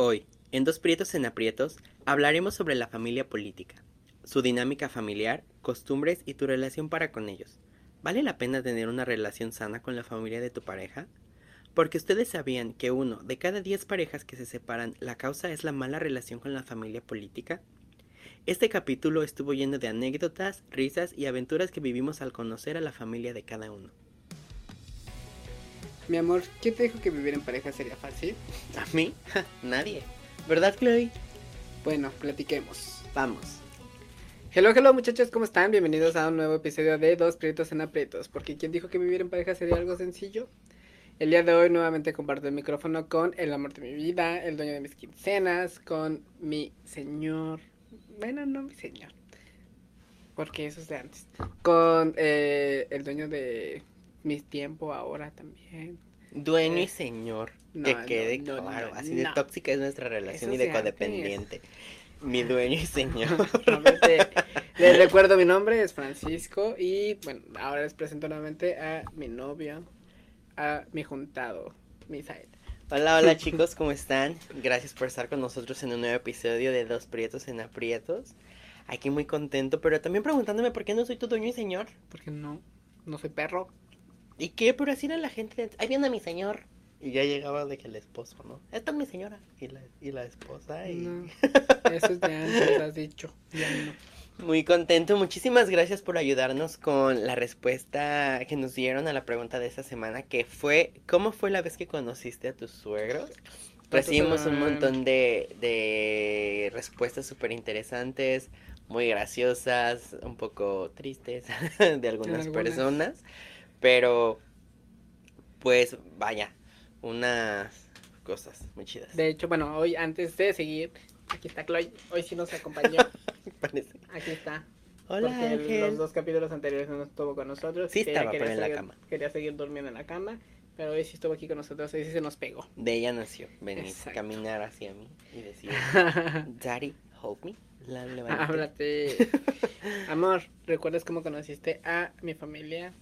Hoy, en Dos Prietos en Aprietos, hablaremos sobre la familia política, su dinámica familiar, costumbres y tu relación para con ellos. ¿Vale la pena tener una relación sana con la familia de tu pareja? Porque ustedes sabían que uno de cada diez parejas que se separan, la causa es la mala relación con la familia política. Este capítulo estuvo lleno de anécdotas, risas y aventuras que vivimos al conocer a la familia de cada uno. Mi amor, ¿quién te dijo que vivir en pareja sería fácil? ¿A mí? Nadie. ¿Verdad, Chloe? Bueno, platiquemos. Vamos. Hello, hello muchachos, ¿cómo están? Bienvenidos a un nuevo episodio de Dos Prietos en Aprietos. Porque ¿quién dijo que vivir en pareja sería algo sencillo? El día de hoy nuevamente comparto el micrófono con el amor de mi vida, el dueño de mis quincenas, con mi señor... Bueno, no mi señor. Porque eso es de antes. Con eh, el dueño de mi tiempo ahora también. Dueño y Eh, señor. no, que quede no, claro. así de tóxica es nuestra relación Eso y de es codependiente. Mi dueño y señor. Les recuerdo mi nombre, es Francisco y bueno, ahora les presento nuevamente a mi novio, a mi juntado, Misael. Hola, hola chicos, ¿cómo están? Gracias por estar con nosotros en un nuevo episodio de Dos Prietos en Aprietos. Aquí muy contento, pero también preguntándome por qué no soy tu dueño y señor. Porque no, no soy perro. ¿Y qué? Pero así era la gente. Ahí viene mi señor. Y ya llegaba de que el esposo, ¿no? Esta es mi señora. Y la, y la esposa. Y... No, eso es de antes, has dicho. Ya no. Muy contento, muchísimas gracias por ayudarnos con la respuesta que nos dieron a la pregunta de esta semana, que fue, ¿cómo fue la vez que conociste a tus suegros? Recibimos un montón de, de respuestas súper interesantes, muy graciosas, un poco tristes de algunas, algunas. personas, pero pues vaya, unas cosas muy chidas. De hecho, bueno, hoy antes de seguir, aquí está Chloe, hoy sí nos acompañó. Parece. Aquí está. Hola porque Ángel. los dos capítulos anteriores no estuvo con nosotros. Sí estaba, quería pero en la seguir- cama. Quería seguir durmiendo en la cama, pero hoy sí estuvo aquí con nosotros, hoy sí se nos pegó. De ella nació, venir, Exacto. caminar hacia mí y decir, Daddy, hold me. La. Háblate. Amor, ¿recuerdas cómo conociste a mi familia?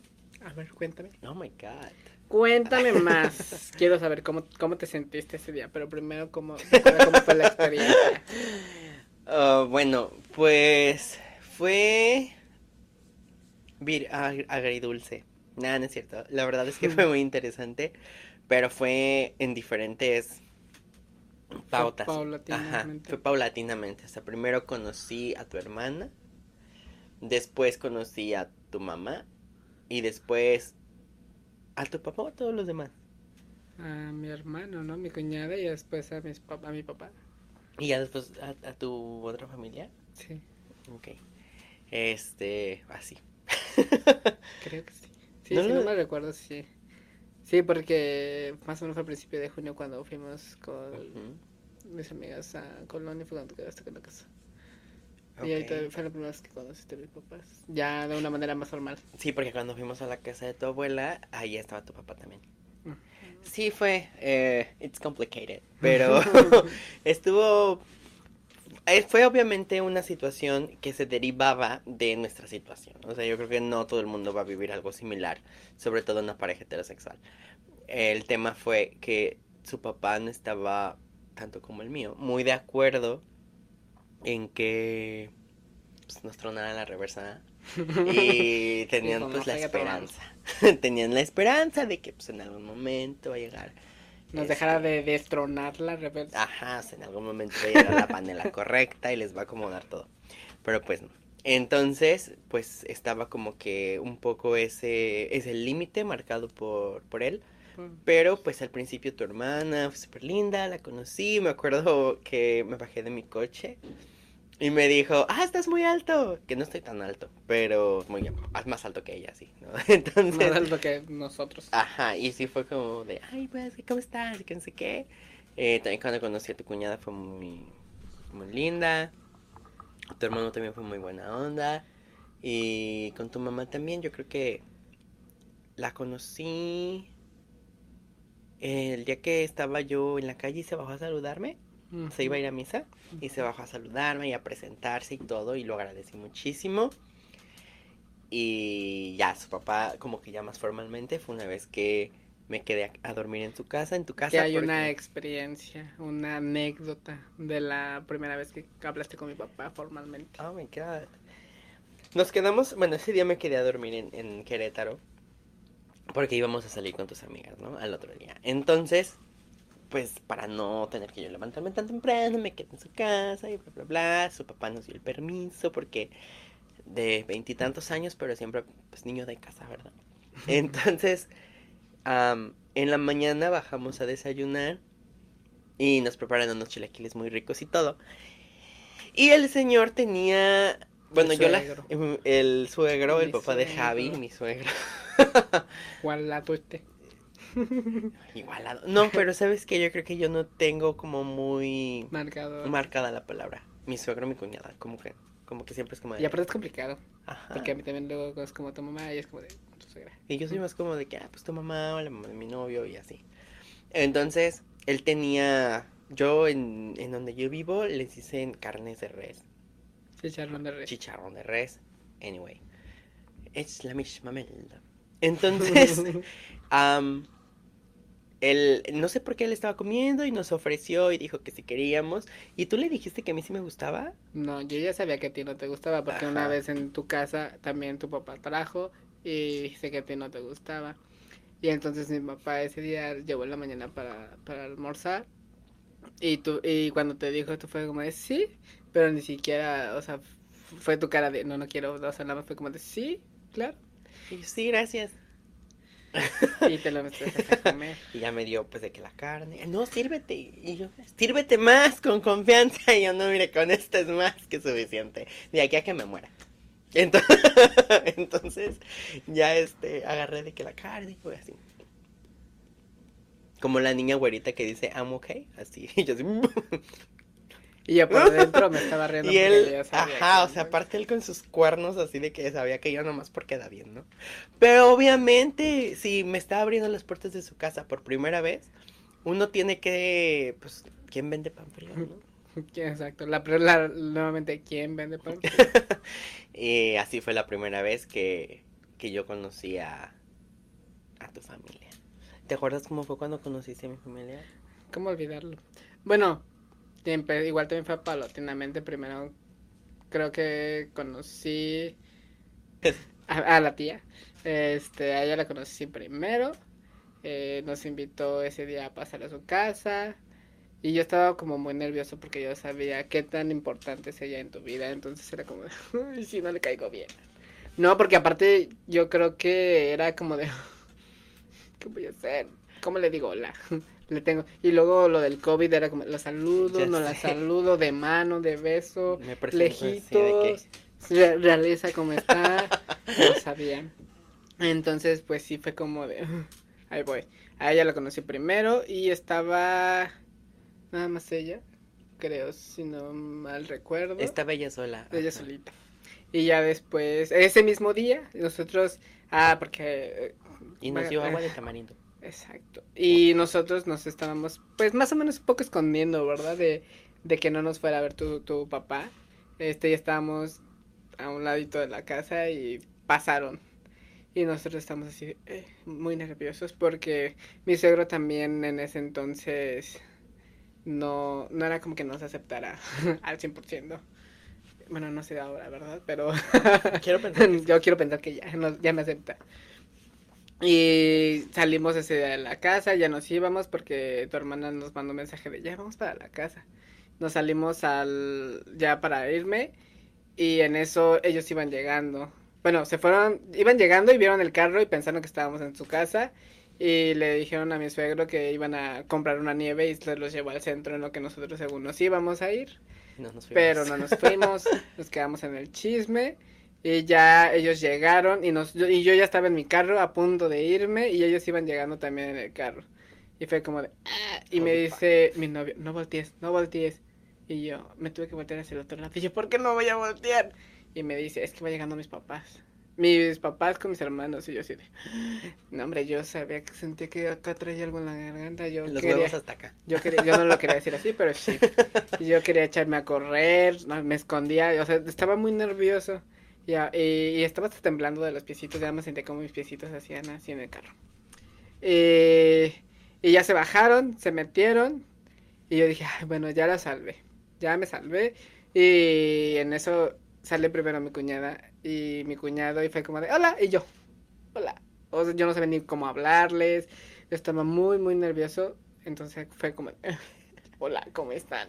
A ver, cuéntame. Oh my god. Cuéntame más. Quiero saber cómo, cómo te sentiste ese día, pero primero cómo, fue la experiencia. Ah, bueno, pues fue vir- ag- agridulce. Nada, no es cierto. La verdad es que fue muy interesante, pero fue en diferentes pautas. Ajá, paulatinamente. fue paulatinamente. O sea, primero conocí a tu hermana, después conocí a tu mamá y después a tu papá o a todos los demás. A mi hermano, ¿no? Mi cuñada y después a, mis pap- a mi papá. Y ya después a, a tu otra familia. Sí, Ok. Este, así. creo que sí. Sí, No sí, lo- no me recuerdo, sí. Sí, porque más o menos al principio de junio cuando fuimos con mis amigas a Colonia fue cuando te quedaste con la casa. Y ahorita fue la primera vez que conociste a mis papás. Ya de una manera más formal. Sí, porque cuando fuimos a la casa de tu abuela, ahí estaba tu papá también. Sí, fue, eh, it's complicated, pero estuvo, eh, fue obviamente una situación que se derivaba de nuestra situación. O sea, yo creo que no todo el mundo va a vivir algo similar, sobre todo una pareja heterosexual. El tema fue que su papá no estaba, tanto como el mío, muy de acuerdo en que pues, nos tronara la reversa. Y tenían pues "No, la sigue tronando". esperanza. tenían la esperanza de que pues en algún momento va a llegar. Nos este, dejara de destronar la reversa. Ajá, o sea, en algún momento va a llegar la panela correcta y les va a acomodar todo. Pero pues no. Entonces, pues estaba como que un poco ese, ese límite marcado por, por él. Pero pues al principio tu hermana fue súper linda, la conocí, me acuerdo que me bajé de mi coche y me dijo, ah, estás muy alto, que no estoy tan alto, pero muy más alto que ella, sí, ¿no? Entonces, Más alto que nosotros. ajá, y sí fue como de, ay, pues, ¿cómo estás? Y que no sé qué. Eh, también cuando conocí a tu cuñada fue muy, muy linda, tu hermano también fue muy buena onda, y con tu mamá también, yo creo que la conocí el día que estaba yo en la calle y se bajó a saludarme, se iba a ir a misa y se bajó a saludarme y a presentarse y todo y lo agradecí muchísimo. Y ya, su papá como que ya más formalmente fue una vez que me quedé a, a dormir en su casa, en tu casa. Que hay porque- una experiencia, una anécdota de la primera vez que hablaste con mi papá formalmente. Oh my god. Nos quedamos, bueno, ese día me quedé a dormir en, en Querétaro. Porque íbamos a salir con tus amigas, ¿no? Al otro día. Entonces, pues para no tener que yo levantarme tan temprano, me quedé en su casa y bla, bla, bla. Su papá nos dio el permiso porque de veintitantos años, pero siempre, pues niño de casa, ¿verdad? Entonces, am, en la mañana bajamos a desayunar y nos preparan unos chilaquiles muy ricos y todo. Y el señor tenía, bueno, yo la, el suegro, el papá de. Javi, mi suegro. ¿Cuál la tuiste? Igualado. No, pero sabes que yo creo que yo no tengo como muy marcada la palabra. Mi suegro, mi cuñada, como que, como que siempre es como de, Y aparte es complicado, ajá. porque a mí también luego es como tu mamá y es como de tu suegra. Y yo soy más como de que, ah, pues tu mamá o la mamá de mi novio y así. Entonces, él tenía, yo en, en donde yo vivo, les dicen carnes de res, Chicharrón de res. chicharrón de res, anyway. Es la misma melda. Entonces, él, no sé por qué él estaba comiendo y nos ofreció y dijo que si queríamos. ¿Y tú le dijiste que a mí sí me gustaba? No, yo ya sabía que a ti no te gustaba, porque una Ajá. vez en tu casa también tu papá trajo y sé que a ti no te gustaba. Y entonces mi papá ese día llevó en la mañana para, para almorzar. Y tú, y cuando te dijo esto fue como de sí, pero ni siquiera, o sea, fue tu cara de no, no quiero, o sea, nada más fue como de sí, claro. Y sí, gracias. Y te lo a. Y ya me dio pues de que la carne, no, sírvete. Y yo, sírvete más con confianza. Y yo, no, mire, con esto es más que suficiente. De aquí a que me muera. Entonces, entonces ya este, agarré de que la carne y fue así. Como la niña güerita que dice, I'm okay. Así, y yo así. Y yo por dentro me estaba riendo. Y porque él, ajá, que- o sea, aparte él con sus cuernos así de que sabía que yo nomás por queda bien, ¿no? Pero obviamente, si me está abriendo las puertas de su casa por primera vez, uno tiene que, pues, ¿quién vende pan frío, no? ¿Quién- Exacto. La, la- nuevamente, ¿quién vende pan? Y así fue la primera vez que, que yo conocí a, a tu familia. ¿Te acuerdas cómo fue cuando conociste a mi familia? ¿Cómo olvidarlo? Bueno, igual también fue paulatinamente. Primero, creo que conocí a, a la tía. Este, a ella la conocí primero. eh, nos invitó ese día a pasar a su casa. Y yo estaba como muy nervioso porque yo sabía qué tan importante es ella en tu vida. Entonces era como, de, "Uy, si no le caigo bien. No, porque aparte yo creo que era como de, ¿qué voy a hacer? ¿Cómo le digo hola? Le tengo. Y luego lo del COVID era como, la saludo, Ya no la saludo, de mano, de beso, Me de lejitos, re- realiza como está, no sabía. Entonces, pues sí fue como de, ahí voy. A ella la conocí primero y estaba nada más ella, creo, si no mal recuerdo. estaba ella sola. Ella ajá. solita. Y ya después, ese mismo día, nosotros, ah, porque... eh, Y nos dio agua de tamarindo. Exacto. Y nosotros nos estábamos, pues más o menos un poco escondiendo, ¿verdad? De, de que no nos fuera a ver tu, tu papá. Este, ya estábamos a un ladito de la casa y pasaron. Y nosotros estamos así, eh, muy nerviosos porque mi suegro también en ese entonces no, no era como que nos aceptara al 100%. Bueno, no sé ahora, ¿verdad? Pero Quiero pensar que yo quiero pensar que ya, no- ya me acepta. Y salimos ese día de la casa, ya nos íbamos porque tu hermana nos mandó un mensaje de ya vamos para la casa. Nos salimos al ya para irme y en eso ellos iban llegando. Bueno, se fueron, iban llegando y vieron el carro y pensaron que estábamos en su casa y le dijeron a mi suegro que iban a comprar una nieve y se los llevó al centro en lo que nosotros según nos íbamos a ir. No nos fuimos. Pero no nos fuimos, nos quedamos en el chisme y ya ellos llegaron y nos yo- y yo ya estaba en mi carro a punto de irme y ellos iban llegando también en el carro. Y fue como de "Ah", y me dice mi novio, "No voltees, no voltees." Y yo me tuve que voltear hacia el otro lado. Y yo, "¿Por qué no voy a voltear?" Y me dice, "Es que va llegando mis papás." Mis papás con mis hermanos y yo así de, no hombre, yo sabía que sentía que acá traía algo en la garganta, yo Los quería, hasta acá. yo, quería, yo no lo quería decir así, pero sí. Yo quería echarme a correr, me escondía, o sea, estaba muy nervioso. Ya, y, estaba temblando de los piecitos, ya me sentía como mis piecitos hacían así en el carro. Y, y ya se bajaron, se metieron. Y yo dije, Ay, bueno, ya la salvé. Ya me salvé. Y en eso sale primero mi cuñada y mi cuñado y fue como de, hola, y yo, hola. O yo no sabía ni cómo hablarles. Estaba muy, muy nervioso. Entonces fue como, hola, ¿cómo están?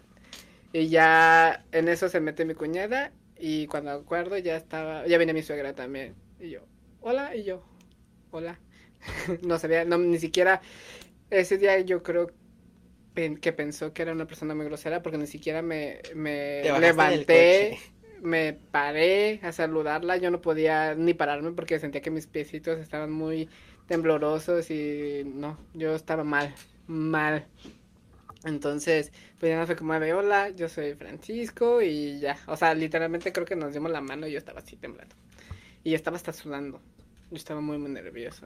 Y ya en eso se mete mi cuñada y cuando acuerdo ya estaba, ya viene mi suegra también. Y yo, hola, y yo, hola. no sabía, no, ni siquiera, ese día yo creo que pensó que era una persona muy grosera porque ni siquiera me, me levanté, me paré a saludarla, yo no podía ni pararme porque sentía que mis piecitos estaban muy temblorosos y no, yo estaba mal, mal. Entonces, pues ya no fue como de hola, yo soy Francisco y ya. O sea, literalmente creo que nos dimos la mano y yo estaba así temblando. Y estaba hasta sudando. Yo estaba muy, muy nervioso.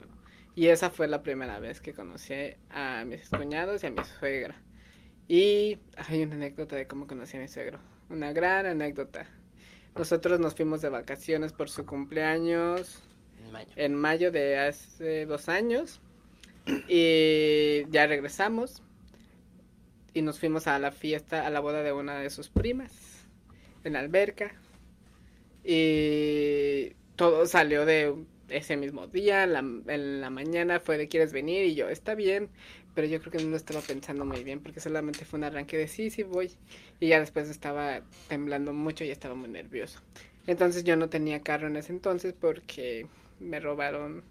Y esa fue la primera vez que conocí a mis cuñados y a mi suegra. Y hay una anécdota de cómo conocí a mi suegro. Una gran anécdota. Nosotros nos fuimos de vacaciones por su cumpleaños. En mayo. En mayo de hace dos años. Y ya regresamos y nos fuimos a la fiesta, a la boda de una de sus primas, en la alberca. Y todo salió de ese mismo día, en la mañana fue de quieres venir y yo, está bien, pero yo creo que no estaba pensando muy bien porque solamente fue un arranque de sí, sí voy. Y ya después estaba temblando mucho y estaba muy nervioso. Entonces yo no tenía carro en ese entonces porque me robaron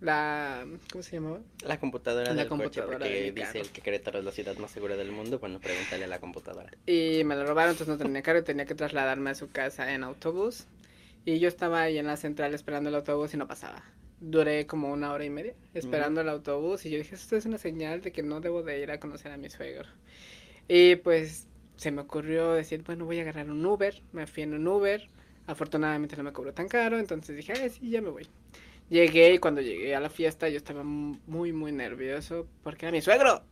la ¿cómo se llamaba? La computadora La del computadora coche, porque dice el que Querétaro es la ciudad más segura del mundo, bueno, pregúntale a la computadora. Y me la robaron, entonces no tenía carro y tenía que trasladarme a su casa en autobús. Y yo estaba ahí en la central esperando el autobús y no pasaba. Duré como una hora y media esperando el autobús y yo dije, esto es una señal de que no debo de ir a conocer a mi suegro. Y pues se me ocurrió decir, bueno, voy a agarrar un Uber. Me fui en un Uber. Afortunadamente no me cobró tan caro, entonces dije, ay, sí, ya me voy. Llegué y cuando llegué a la fiesta yo estaba muy, muy nervioso porque era mi suegro.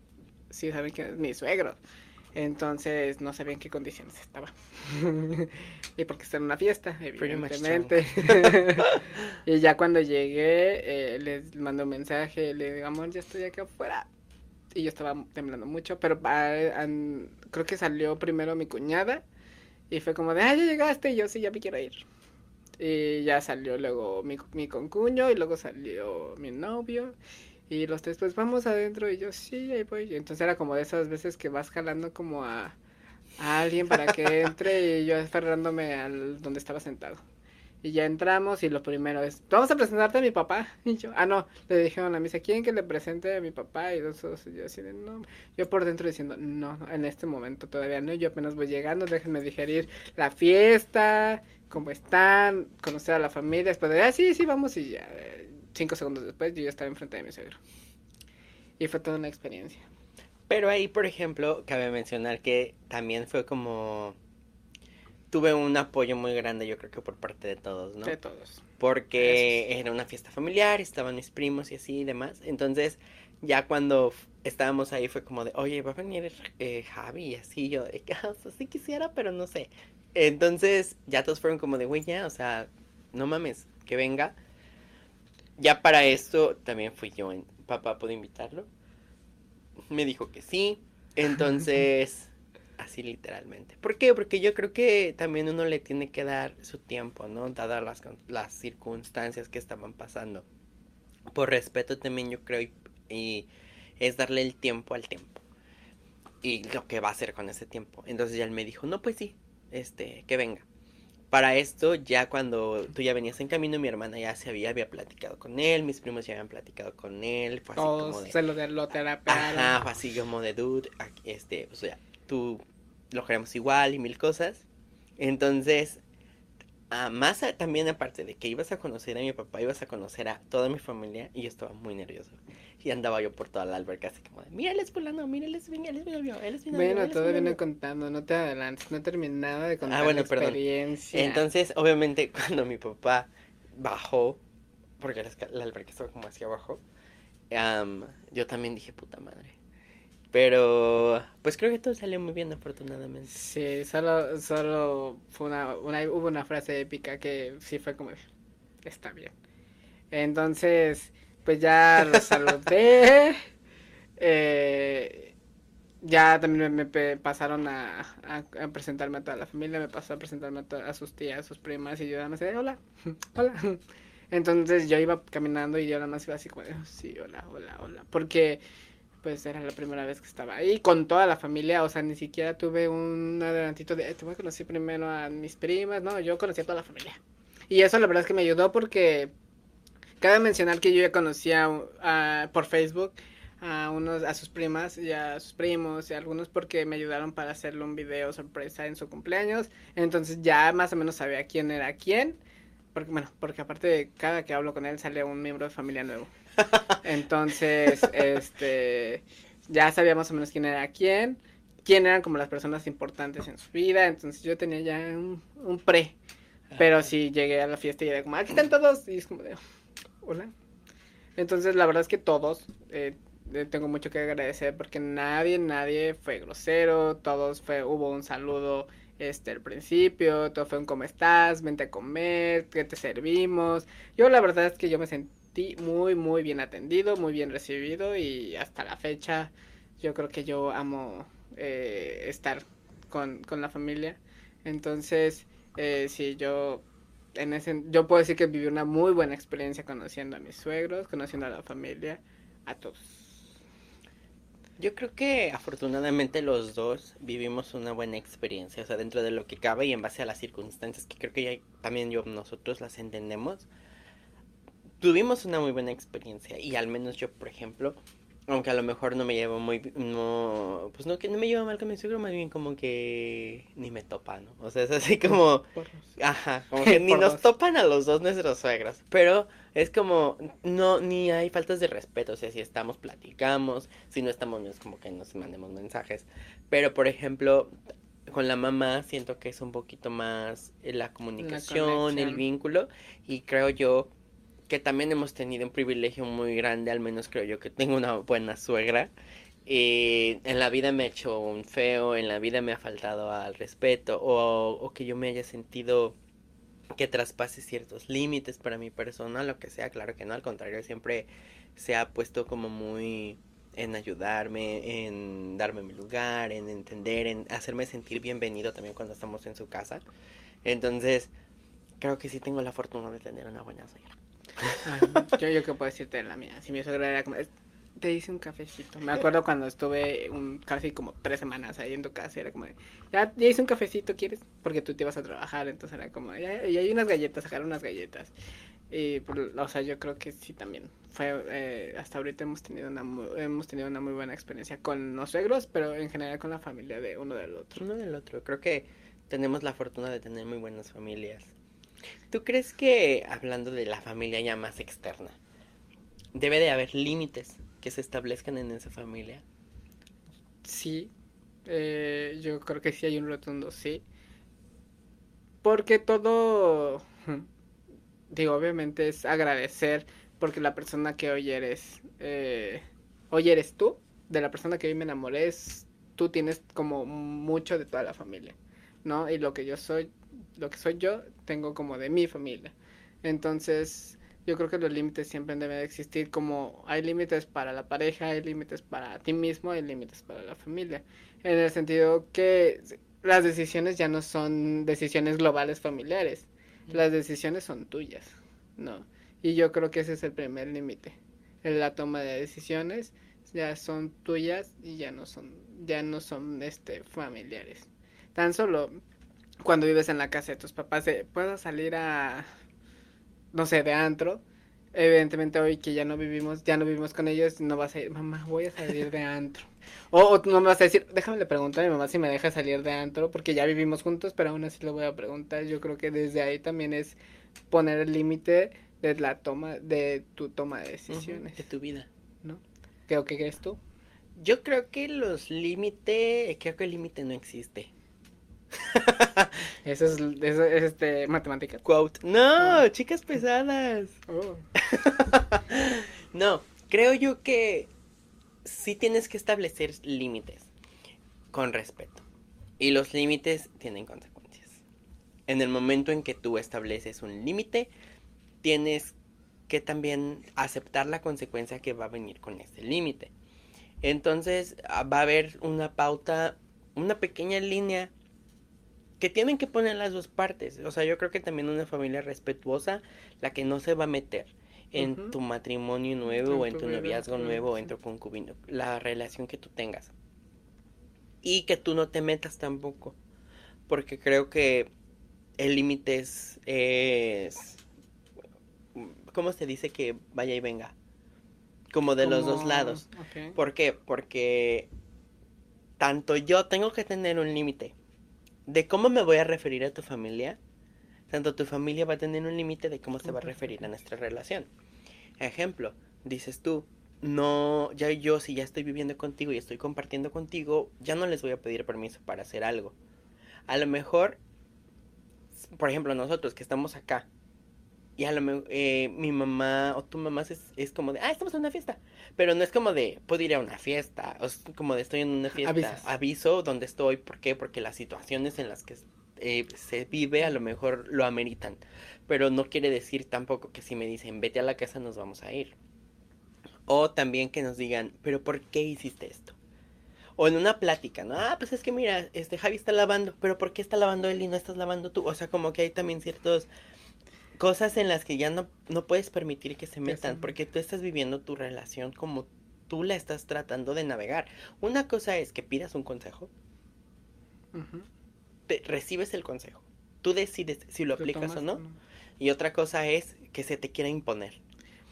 Sí, saben que es mi suegro. Entonces no sabía en qué condiciones estaba. y porque estaba en una fiesta, evidentemente. y ya cuando llegué, eh, les mandé un mensaje, le digo, amor, ya estoy acá afuera. Y yo estaba temblando mucho, pero creo que salió primero mi cuñada. Y fue como de, ah, ya llegaste. Y yo, sí, ya me quiero ir. Y ya salió luego mi, mi concuño y luego salió mi novio. Y los tres, pues vamos adentro. Y yo, sí, ahí voy. Entonces era como de esas veces que vas jalando como a, a alguien para que entre. Y yo aferrándome al donde estaba sentado. Y ya entramos y lo primero es, vamos a presentarte a mi papá. Y yo, ah, no, le dijeron a mí, ¿se quieren que le presente a mi papá? Y nosotros, y yo así de, no. Yo por dentro diciendo, no, en este momento todavía no. Yo apenas voy llegando, déjenme digerir la fiesta, cómo están, conocer a la familia. Después de, ah, sí, sí, vamos. Y ya, eh, cinco segundos después, yo ya estaba enfrente de mi suegro. Y fue toda una experiencia. Pero ahí, por ejemplo, cabe mencionar que también fue como... Tuve un apoyo muy grande, yo creo que por parte de todos, ¿no? De todos. Porque era una fiesta familiar, estaban mis primos y así y demás. Entonces, ya cuando estábamos ahí fue como de, oye, va a venir eh, Javi y así. Yo, de, "Ah, o sea, sí quisiera, pero no sé. Entonces, ya todos fueron como de, güey, ya, o sea, no mames, que venga. Ya para esto también fui yo, en, papá, ¿puedo invitarlo? Me dijo que sí. Entonces, así literalmente. ¿Por qué? Porque yo creo que también uno le tiene que dar su tiempo, ¿no? Dadas las, las circunstancias que estaban pasando. Por respeto también yo creo y, y es darle el tiempo al tiempo. Y lo que va a hacer con ese tiempo. Entonces ya él me dijo, no, pues sí, este, que venga. Para esto, ya cuando tú ya venías en camino, mi hermana ya se había, había platicado con él, mis primos ya habían platicado con él, fue así como Todos de... se lo, de, lo. Ajá, fue así como de dude, este, o sea, tú lo queremos igual y mil cosas. Entonces, ah, más a- también aparte de que ibas a conocer a mi papá, ibas a conocer a toda mi familia y yo estaba muy nervioso. Y andaba yo por toda la alberca así como de, mira, él es fulano, mira, él es, mi- él es mi novio, él es mi novio, Bueno, todavía no he novio". contando, no te adelantes, no he terminado de contar Ah, bueno, la perdón. experiencia. Entonces, obviamente, cuando mi papá bajó, porque la, alberca estaba como hacia abajo, yo también dije, puta madre. Pero, pues creo que todo salió muy bien, afortunadamente. Sí, solo, solo fue una, una, hubo una frase épica que sí fue como, está bien. Entonces, Pues ya los saludé. eh, ya también me, me pasaron a, a, a, presentarme a toda la familia, me pasó a presentarme a, to, a sus tías, a sus primas, y yo nada más decía, hola, hola. Entonces yo iba caminando y yo nada más iba así como, sí, hola, hola, hola. Porque pues era la primera vez que estaba ahí con toda la familia, o sea, ni siquiera tuve un adelantito de, te voy a conocer primero a mis primas, no, yo conocí a toda la familia. Y eso la verdad es que me ayudó porque cabe mencionar que yo ya conocía uh, por Facebook a unos a sus primas y a sus primos y a algunos porque me ayudaron para hacerle un video sorpresa en su cumpleaños. Entonces ya más o menos sabía quién era quién. Porque bueno, porque aparte de cada que hablo con él sale un miembro de familia nuevo. Entonces, este ya sabía más o menos quién era quién, quién eran como las personas importantes en su vida, entonces yo tenía ya un, un pre. Pero sí llegué a la fiesta y era como, aquí están todos. Y es como de, hola. Entonces, la verdad es que todos, eh, tengo mucho que agradecer porque nadie, nadie fue grosero, todos fue, hubo un saludo este al principio, todo fue un cómo estás, vente a comer, que te servimos. Yo la verdad es que yo me sentí muy, muy bien atendido, muy bien recibido y hasta la fecha yo creo que yo amo eh, estar con, con, la familia. Entonces, eh, sí, yo en ese, yo puedo decir que viví una muy buena experiencia conociendo a mis suegros, conociendo a la familia, a todos. Yo creo que afortunadamente los dos vivimos una buena experiencia, o sea, dentro de lo que cabe y en base a las circunstancias que creo que también nosotros las entendemos. Tuvimos una muy buena experiencia y al menos yo, por ejemplo, aunque a lo mejor no me llevo muy no pues no que no me llevo mal con mi suegro más bien como que ni me topan ¿no? o sea es así como ajá como que ni nos topan a los dos nuestros suegros pero es como no ni hay faltas de respeto o sea si estamos platicamos si no estamos no es como que nos mandemos mensajes pero por ejemplo con la mamá siento que es un poquito más la comunicación la el vínculo y creo yo que también hemos tenido un privilegio muy grande, al menos creo yo que tengo una buena suegra. Eh, en la vida me ha hecho un feo, en la vida me ha faltado al respeto o, o que yo me haya sentido que traspase ciertos límites para mi persona, lo que sea, claro que no, al contrario, siempre se ha puesto como muy en ayudarme, en darme mi lugar, en entender, en hacerme sentir bienvenido también cuando estamos en su casa. Entonces, creo que sí tengo la fortuna de tener una buena suegra. Ay, yo, yo qué puedo decirte de la mía. Si mi suegra era como, te hice un cafecito. Me acuerdo cuando estuve un, casi como tres semanas ahí en tu casa. Era como, ya, ya hice un cafecito, ¿quieres? Porque tú te ibas a trabajar. Entonces era como, ya, y hay unas galletas, sacaron unas galletas. Y, o sea, yo creo que sí también. Fue, eh, hasta ahorita hemos tenido, una muy, hemos tenido una muy buena experiencia con los suegros, pero en general con la familia de uno del otro. Uno del otro. Creo que tenemos la fortuna de tener muy buenas familias. ¿Tú crees que, hablando de la familia ya más externa, debe de haber límites que se establezcan en esa familia? Sí, eh, yo creo que sí hay un rotundo sí. Porque todo, digo, obviamente es agradecer porque la persona que hoy eres, eh, hoy eres tú, de la persona que hoy me enamoré, es, tú tienes como mucho de toda la familia, ¿no? Y lo que yo soy, lo que soy yo, tengo como de mi familia. Entonces, yo creo que los límites siempre deben de existir como hay límites para la pareja, hay límites para ti mismo, hay límites para la familia. En el sentido que las decisiones ya no son decisiones globales familiares, las decisiones son tuyas, ¿no? Y yo creo que ese es el primer límite. La toma de decisiones ya son tuyas y ya no son ya no son este familiares. Tan solo cuando vives en la casa de tus papás, de, puedo salir a, no sé, de antro. Evidentemente hoy que ya no vivimos, ya no vivimos con ellos, no vas a ir, mamá, voy a salir de antro. O, o no me vas a decir, déjame le preguntar a mi mamá si me deja salir de antro, porque ya vivimos juntos, pero aún así lo voy a preguntar. Yo creo que desde ahí también es poner el límite de la toma, de tu toma de decisiones. Uh -huh, de tu vida. ¿No? ¿Qué, ¿Qué crees tú? Yo creo que los límites, creo que el límite no existe. Eso es, eso es este, matemática. Quote. No, oh. chicas pesadas. Oh. no, creo yo que sí tienes que establecer límites con respeto. Y los límites tienen consecuencias. En el momento en que tú estableces un límite, tienes que también aceptar la consecuencia que va a venir con ese límite. Entonces ah, va a haber una pauta, una pequeña línea que tienen que poner las dos partes. O sea, yo creo que también una familia respetuosa, la que no se va a meter en tu matrimonio nuevo o en tu noviazgo nuevo o en tu concubino, la relación que tú tengas. Y que tú no te metas tampoco, porque creo que el límite es, es, ¿cómo se dice que vaya y venga? Como de los dos lados. ¿Por qué? Porque tanto yo tengo que tener un límite de cómo me voy a referir a tu familia, tanto tu familia va a tener un límite de cómo se va a referir a nuestra relación. Ejemplo, dices tú, no, ya yo si ya estoy viviendo contigo y estoy compartiendo contigo, ya no les voy a pedir permiso para hacer algo. A lo mejor, por ejemplo, nosotros que estamos acá, y a lo mejor eh, mi mamá o tu mamá es, es, como de, ah, estamos en una fiesta. Pero no es como de, puedo ir a una fiesta. O es como de, estoy en una fiesta. Aviso dónde estoy. ¿Por qué? Porque las situaciones en las que eh, se vive a lo mejor lo ameritan. Pero no quiere decir tampoco que si me dicen, vete a la casa, nos vamos a ir. O también que nos digan, pero ¿por qué hiciste esto? O en una plática, ¿no? Ah, pues es que mira, este Javi está lavando, pero ¿por qué está lavando él y no estás lavando tú? O sea, como que hay también ciertos cosas en las que ya no, no puedes permitir que se metan, porque tú estás viviendo tu relación como tú la estás tratando de navegar. Una cosa es que pidas un consejo, te, recibes el consejo, tú decides si lo aplicas o no, y otra cosa es que se te quiera imponer.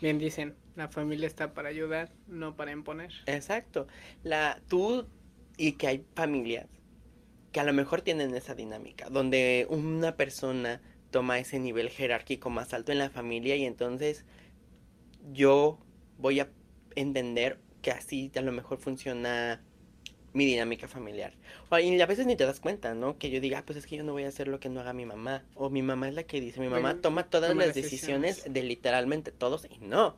Bien dicen, la familia está para ayudar, no para imponer. Exacto. La, tú y que hay familias que a lo mejor tienen esa dinámica, donde una persona toma ese nivel jerárquico más alto en la familia y entonces yo voy a entender que así a lo mejor funciona mi dinámica familiar. y a veces ni te das cuenta, ¿no? Que yo diga, ah, pues es que yo no voy a hacer lo que no haga mi mamá. O mi mamá es la que dice, mi mamá toma todas las decisiones. de literalmente todos y no.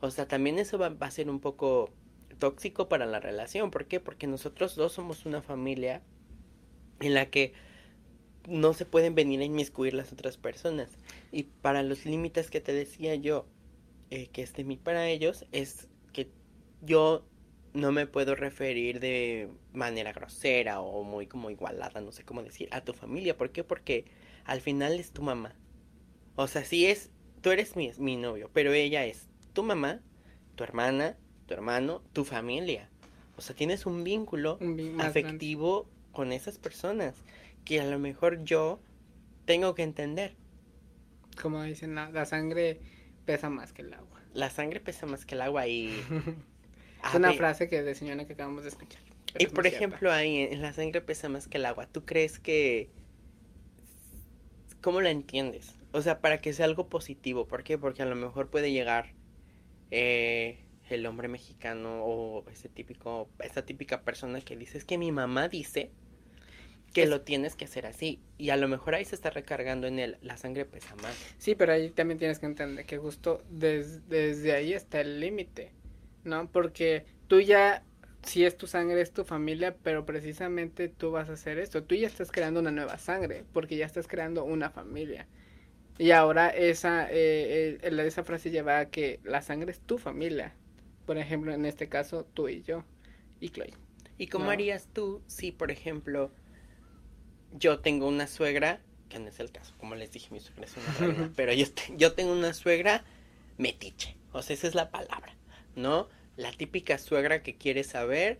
O sea, también eso va, va, a ser un poco tóxico para la relación. ¿Por qué? Porque nosotros dos somos una familia en la que no se pueden venir a inmiscuir las otras personas. Y para los límites que te decía yo, eh, que es de mí para ellos, es que yo no me puedo referir de manera grosera o muy como igualada, no sé cómo decir, a tu familia. ¿Por qué? Porque al final es tu mamá. O sea, si es, tú eres mi, mi novio, pero ella es tu mamá, tu hermana, tu hermano, tu familia. O sea, tienes un vínculo afectivo con esas personas que a lo mejor yo tengo que entender. Como dicen, la, sangre pesa más que el agua. La sangre pesa más que el agua y... es una frase que de señora que acabamos de escuchar. Y por ejemplo, ahí en la sangre pesa más que el agua. ¿Tú crees que... ¿Cómo la entiendes? O sea, para que sea algo positivo. ¿Por qué? Porque a lo mejor puede llegar eh, el hombre mexicano o ese típico, esa típica persona que dice, es que mi mamá dice que lo tienes que hacer así. Y a lo mejor ahí se está recargando en él, la sangre pesa más. Sí, pero ahí también tienes que entender que justo desde ahí está el límite, ¿no? Porque tú ya, si es tu sangre, es tu familia, pero precisamente tú vas a hacer esto. Tú ya estás creando una nueva sangre, porque ya estás creando una familia. Y ahora esa, eh, eh esa frase lleva a que la sangre es tu familia. Por ejemplo, en este caso, tú y yo, y Chloe. ¿Y cómo harías tú si, por ejemplo, yo tengo una suegra, que no es el caso, como les dije, mi suegra es una reina, pero yo, yo tengo una suegra metiche, o sea, esa es la palabra, ¿no? La típica suegra que quiere saber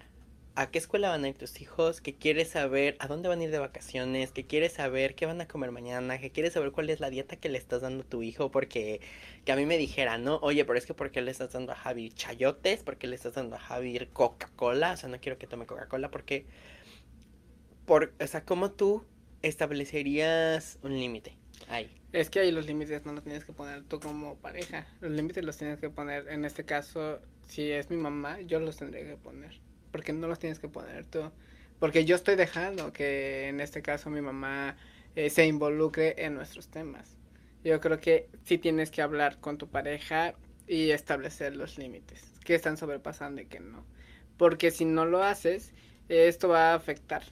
a qué escuela van a ir tus hijos, que quiere saber a dónde van a ir de vacaciones, que quiere saber qué van a comer mañana, que quiere saber cuál es la dieta que le estás dando a tu hijo, porque que a mí me dijera, ¿no? Oye, pero es que ¿por qué le estás dando a Javi chayotes? ¿Por qué le estás dando a Javi Coca-Cola? O sea, no quiero que tome Coca-Cola porque por, o sea, ¿cómo tú establecerías un límite ahí? Es que ahí los límites no los tienes que poner tú como pareja. Los límites los tienes que poner, en este caso, si es mi mamá, yo los tendré que poner. Porque no los tienes que poner tú. Porque yo estoy dejando que en este caso mi mamá eh, se involucre en nuestros temas. Yo creo que sí tienes que hablar con tu pareja y establecer los límites. Que están sobrepasando y que no. Porque si no lo haces, esto va a afectar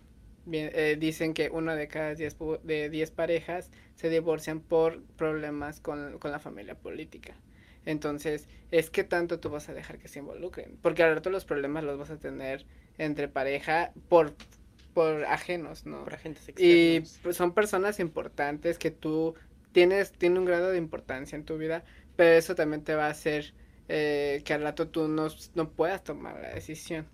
eh, dicen que una de cada diez, de diez parejas se divorcian por problemas con, la familia política. Entonces, es que tanto tú vas a dejar que se involucren. Porque al rato los problemas los vas a tener entre pareja por, por ajenos, ¿no? Por agentes Y externos. pues, son personas importantes que tú tienes, tiene un grado de importancia en tu vida, pero eso también te va a hacer eh, que al rato tú no, no puedas tomar la decisión.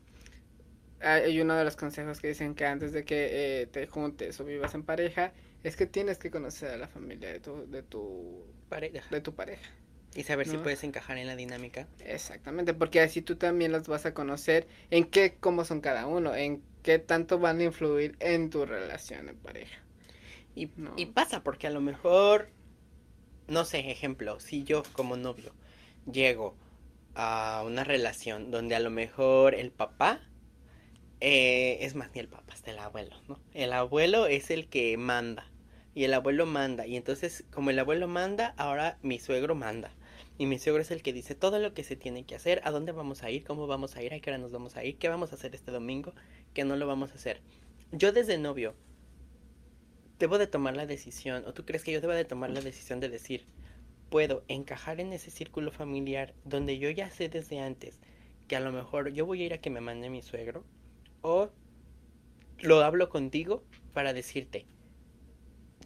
Hay uno de los consejos que dicen que antes de que eh, te juntes o vivas en pareja, es que tienes que conocer a la familia de tu, de tu, Pareja. de tu pareja. Y saber si puedes encajar en la dinámica. Exactamente, porque así tú también los vas a conocer en qué, cómo son cada uno, en qué tanto van a influir en tu relación en pareja. Y, No. y pasa, porque a lo mejor, no sé, ejemplo, si yo como novio llego a una relación donde a lo mejor el papá, eh, es más, ni el papá, es el abuelo, ¿no? El abuelo es el que manda, y el abuelo manda, y entonces como el abuelo manda, ahora mi suegro manda. Y mi suegro es el que dice todo lo que se tiene que hacer, a dónde vamos a ir, cómo vamos a ir, a qué hora nos vamos a ir, qué vamos a hacer este domingo, que no lo vamos a hacer. Yo desde novio debo de tomar la decisión, o tú crees que yo debo de tomar la decisión de decir, puedo encajar en ese círculo familiar donde yo ya sé desde antes que a lo mejor yo voy a ir a que me mande mi suegro, o lo hablo contigo para decirte,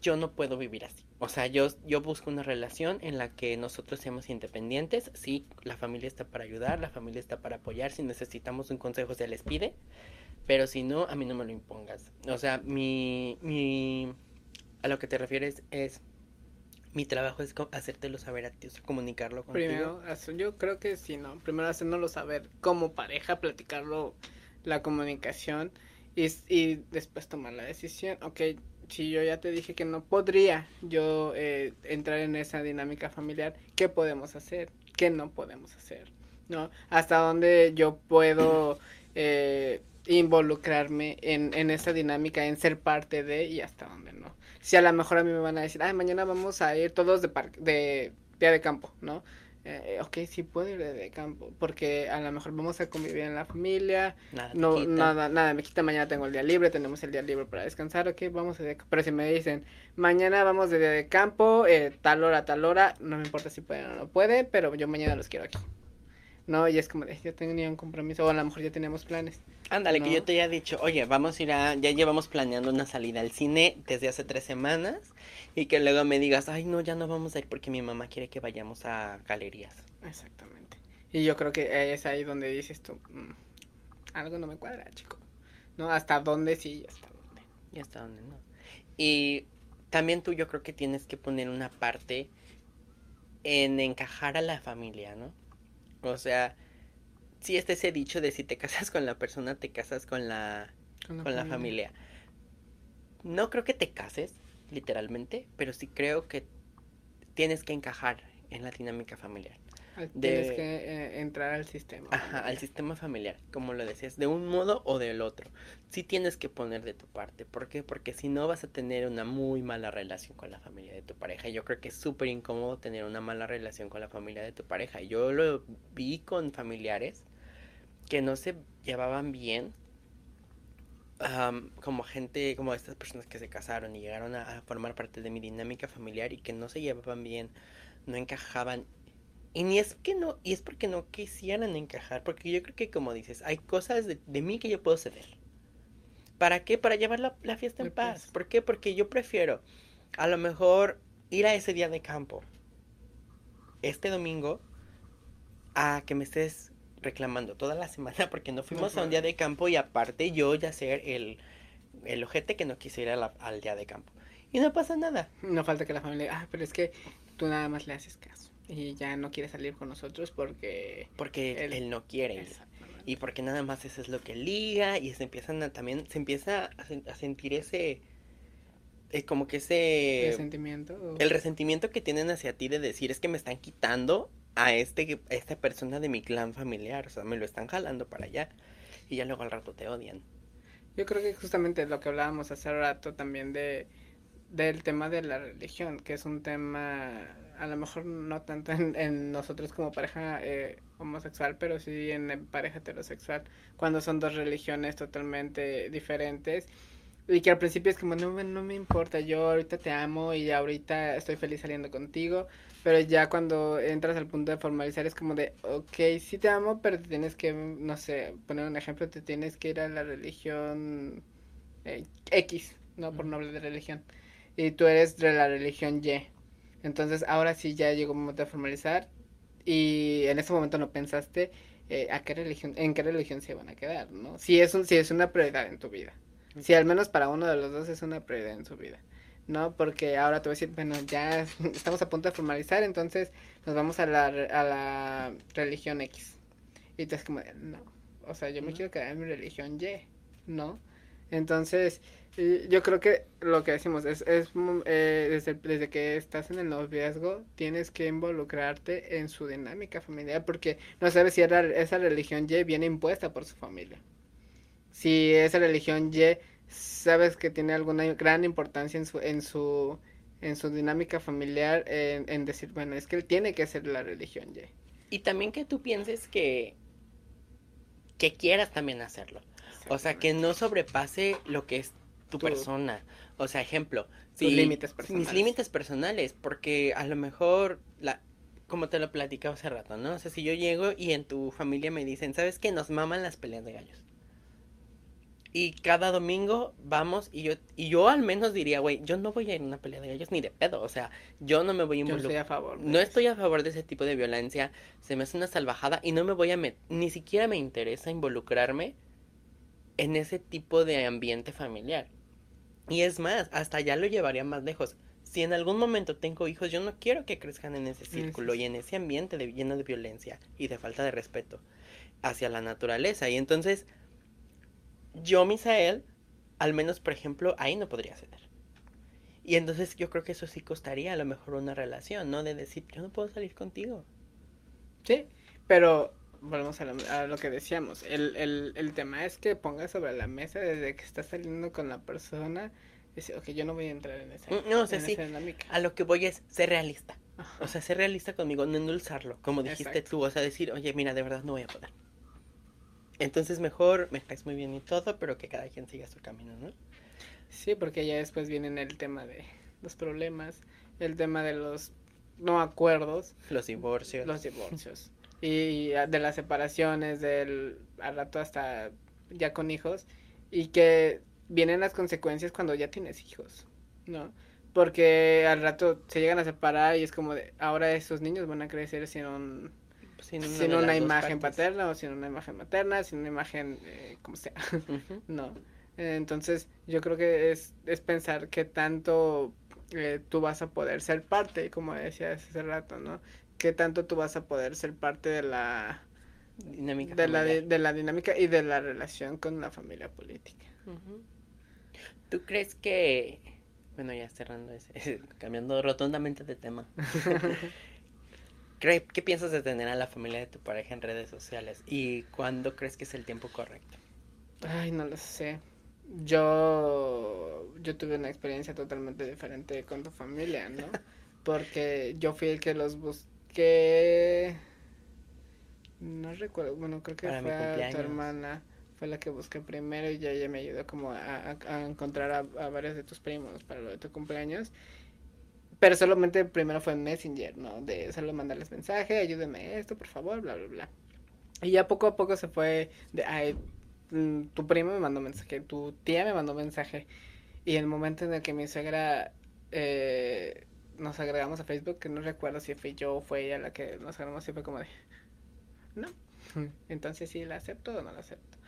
yo no puedo vivir así. O sea, yo, yo busco una relación en la que nosotros seamos independientes. Sí, la familia está para ayudar, la familia está para apoyar. Si necesitamos un consejo, se les pide. Pero si no, a mí no me lo impongas. O sea, mi, mi, a lo que te refieres es, mi trabajo es hacértelo saber a ti, o sea, comunicarlo contigo. Primero, yo creo que sí, ¿no? Primero haciéndolo saber como pareja, platicarlo, la comunicación y, y después tomar la decisión. Ok, si yo ya te dije que no podría yo eh, entrar en esa dinámica familiar, ¿qué podemos hacer? ¿Qué no podemos hacer? ¿No? Hasta dónde yo puedo eh, involucrarme en, en esa dinámica, en ser parte de y hasta dónde no. Si a lo mejor a mí me van a decir, ay, mañana vamos a ir todos de, de día de campo, ¿no? Eh, ok, sí puedo ir de, campo, porque a lo mejor vamos a convivir en la familia, Nada, no, quita. nada, nada, me quita mañana tengo el día libre, tenemos el día libre para descansar, ok, vamos a de, pero si me dicen, mañana vamos de de campo, eh, tal hora, tal hora, no me importa si pueden o no pueden, pero yo mañana los quiero aquí. No, y es como de, yo tenía un compromiso, o a lo mejor ya teníamos planes. Ándale, que yo te haya dicho, oye, vamos a ir a, ya llevamos planeando una salida al cine desde hace tres semanas y que luego me digas, ay, no, ya no vamos a ir porque mi mamá quiere que vayamos a galerías. Exactamente. Y yo creo que es ahí donde dices tú, "Mm, algo no me cuadra, chico. ¿No? ¿Hasta dónde sí y hasta dónde? Y hasta dónde no. Y también tú yo creo que tienes que poner una parte en encajar a la familia, ¿no? O sea, si este ese dicho de si te casas con la persona, te casas con la, con la familia. No creo que te cases, literalmente, pero sí creo que tienes que encajar en la dinámica familiar. De- Tienes que eh, entrar al sistema. Ajá, al sistema familiar, como lo decías, de un modo o del otro. Sí tienes que poner de tu parte. ¿Por qué? Porque si no vas a tener una muy mala relación con la familia de tu pareja. Yo creo que es súper incómodo tener una mala relación con la familia de tu pareja. Yo lo vi con familiares que no se llevaban bien. am, como gente, como estas personas que se casaron y llegaron a, a formar parte de mi dinámica familiar y que no se llevaban bien, no encajaban y ni es que no, y es porque no quisieran encajar, porque yo creo que como dices, hay cosas de, de mí que yo puedo ceder. ¿Para qué? Para llevar la, la fiesta en paz. paz. ¿Por qué? Porque yo prefiero a lo mejor ir a ese día de campo este domingo a que me estés reclamando toda la semana porque no fuimos a un día de campo y aparte yo ya ser el, el ojete que no quisiera ir a la- al día de campo. Y no pasa nada. No falta que la familia, ah, pero es que tú nada más le haces caso. Y ya no quiere salir con nosotros porque... Porque Él- él, no quiere ir. Y porque nada más eso es lo que liga y se empiezan a también, se empieza a, sen- a sentir ese, eh, como que ese, Resentimiento. o- el resentimiento que tienen hacia ti de decir es que me están quitando a este, a esta persona de mi clan familiar, o sea, me lo están jalando para allá y ya luego al rato te odian. Yo creo que justamente lo que hablábamos hace rato también de del tema de la religión, que es un tema a lo mejor no tanto en, en nosotros como pareja eh, homosexual, pero sí en, en pareja heterosexual, cuando son dos religiones totalmente diferentes. Y que al principio es como, no, me- no me importa, yo ahorita te amo y ahorita estoy feliz saliendo contigo, pero ya cuando entras al punto de formalizar es como de, ok, sí te amo, pero te tienes que, no sé, poner un ejemplo, te tienes que ir a la religión eh, X, no por no hablar de religión, y tú eres de la religión Y. Entonces ahora sí ya llegó un momento de formalizar y en ese momento no pensaste eh, a qué religión, en qué religión se van a quedar, ¿no? Si es un, si es una prioridad en tu vida. Si al menos para uno de los dos es una prioridad en su vida, ¿no? Porque ahora te voy a decir, bueno, ya estamos a punto de formalizar, entonces nos vamos a la, a la religión X. Y tú es como, no, o sea, yo me quiero quedar en mi religión Y, ¿no? Entonces, y yo creo que lo que decimos es, es mm, eh, desde, desde que estás en el noviazgo, tienes que involucrarte en su dinámica familiar, porque no sabes si era- esa religión Y viene impuesta por su familia. Si esa religión Y sabes que tiene alguna gran importancia en su, en su, en su dinámica familiar, en, en decir, bueno, es que él tiene que ser la religión Y. Y también que tú pienses que, que quieras también hacerlo. O sea, que no sobrepase lo que es tu persona. O sea, ejemplo, Tus si límites mis personales. límites personales, porque a lo mejor la como te lo platicaba hace rato, ¿no? O sea, si yo llego y en tu familia me dicen, ¿sabes qué? Nos maman las peleas de gallos. Y cada domingo vamos y yo y yo al menos diría, güey, yo no voy a ir a una pelea de gallos ni de pedo, o sea, yo no me voy a Yo involucrar. estoy a favor. No estoy a favor de ese tipo de violencia, se me hace una salvajada y no me voy a met- ni siquiera me interesa involucrarme en ese tipo de ambiente familiar. Y es más, hasta ya lo llevaría más lejos. Si en algún momento tengo hijos, yo no quiero que crezcan en ese círculo sí. y en ese ambiente de, lleno de violencia y de falta de respeto hacia la naturaleza. Y entonces, yo, Misael, al menos, por ejemplo, ahí no podría ceder. Y entonces yo creo que eso sí costaría a lo mejor una relación, ¿no? De decir, yo no puedo salir contigo. Sí, pero volvemos a lo, a lo que decíamos. El, el, el tema es que pongas sobre la mesa desde que estás saliendo con la persona. Dice, ok, yo no voy a entrar en esa, Mm, no, o sea, en sí. esa dinámica. A lo que voy es ser realista. Ajá. O sea, ser realista conmigo, no endulzarlo, como dijiste Exacto. tú, o sea, decir, oye, mira, de verdad no voy a poder. Entonces mejor me caes muy bien y todo, pero que cada quien siga su camino, ¿no? Sí, porque ya después vienen el tema de los problemas, el tema de los no acuerdos, Los divorcios. los divorcios y ah, de las separaciones, del al rato hasta ya con hijos y que vienen las consecuencias cuando ya tienes hijos, ¿no? Porque al rato se llegan a separar y es como de ahora esos niños van a crecer sin un sin una, sin una imagen partes. paterna o sin una imagen materna, sin una imagen eh, como sea. No. Entonces, yo creo que es, es pensar qué tanto eh, tú vas a poder ser parte, como decías hace rato, ¿no? Qué tanto tú vas a poder ser parte de la, Dinámica de la, de la dinámica y de la relación con la familia política. ¿Tú crees que, bueno, ya cerrando ese, cambiando rotundamente de tema, ¿Cree- ¿qué piensas de tener a la familia de tu pareja en redes sociales? ¿Y cuándo crees que es el tiempo correcto? Ay, no lo sé. Yo, yo tuve una experiencia totalmente diferente con tu familia, ¿no? Porque yo fui el que los busqué. No recuerdo, bueno, creo que Para fue a tu hermana. Fue la que busqué primero y ya ella me ayudó como a, encontrar a, a varios de tus primos para lo de tu cumpleaños. Pero solamente primero fue en Messenger, ¿no? De solo mandarles mensaje, ayúdeme esto, por favor, bla, bla, bla. Y ya poco a poco se fue de, ay, mm, tu primo me mandó mensaje, tu tía me mandó mensaje. Y el momento en el que mi suegra eh, nos agregamos a Facebook, que no recuerdo si fui yo o fue ella la que nos agregamos, y fue como de, no. Entonces sí, ¿la acepto o no la acepto?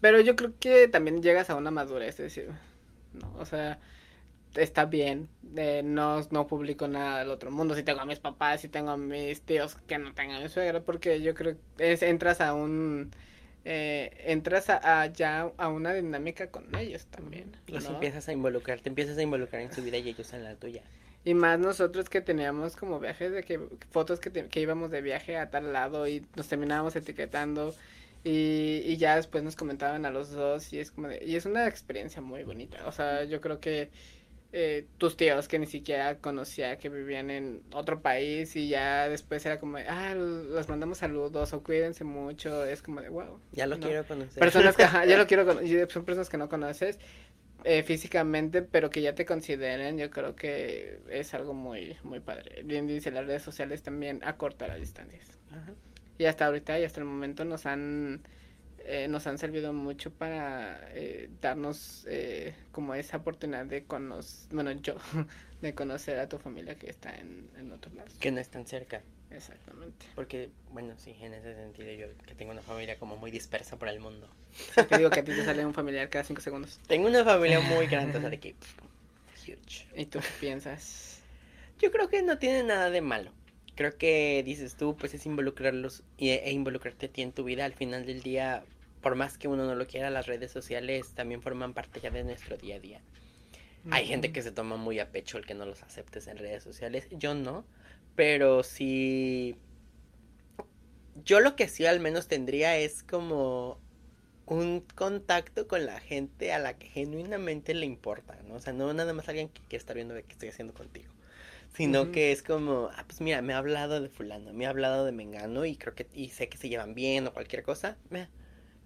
Pero yo creo que también llegas a una madurez, es decir, no, o sea, está bien, eh, no, no publico nada del otro mundo, si tengo a mis papás, si tengo a mis tíos que no tengan a mi suegra, porque yo creo que es, entras a un, eh, entras a, a ya a una dinámica con ellos también, Los ¿no? empiezas a involucrar, te empiezas a involucrar en su vida y ellos en la tuya. Y más nosotros que teníamos como viajes de que fotos que, te- que íbamos de viaje a tal lado y nos terminábamos etiquetando y, y ya después nos comentaban a los dos y es como de, y es una experiencia muy bonita. O sea, yo creo que eh, tus tíos que ni siquiera conocía que vivían en otro país y ya después era como, de, ah, los mandamos saludos o cuídense mucho, es como de, wow. Ya lo ¿no? quiero conocer. Personas que, ajá, yo lo quiero, cono- y son personas que no conoces, eh, físicamente, pero que ya te consideren, yo creo que es algo muy, muy padre. Bien dice, las redes sociales también acortan las distancias. Y hasta ahorita y hasta el momento nos han eh, nos han servido mucho para eh, darnos eh, como esa oportunidad de conocer, bueno, yo, de conocer a tu familia que está en, en otro lado. Que no están cerca. Exactamente. Porque, bueno, sí, en ese sentido yo que tengo una familia como muy dispersa por el mundo. te digo que a ti te sale un familiar cada cinco segundos. Tengo una familia muy grande, o sea, de que... Huge. ¿Y tú qué piensas? Yo creo que no tiene nada de malo. Creo que dices tú, pues es involucrarlos e involucrarte a ti en tu vida. Al final del día, por más que uno no lo quiera, las redes sociales también forman parte ya de nuestro día a día. Hay gente que se toma muy a pecho el que no los aceptes en redes sociales. Yo no, pero sí. Yo lo que sí al menos tendría es como un contacto con la gente a la que genuinamente le importa, ¿no? O sea, no nada más alguien que quiere estar viendo de qué estoy haciendo contigo. Sino que es como, ah, pues mira, me ha hablado de fulano, me ha hablado de Mengano y creo que, y sé que se llevan bien o cualquier cosa. Mira,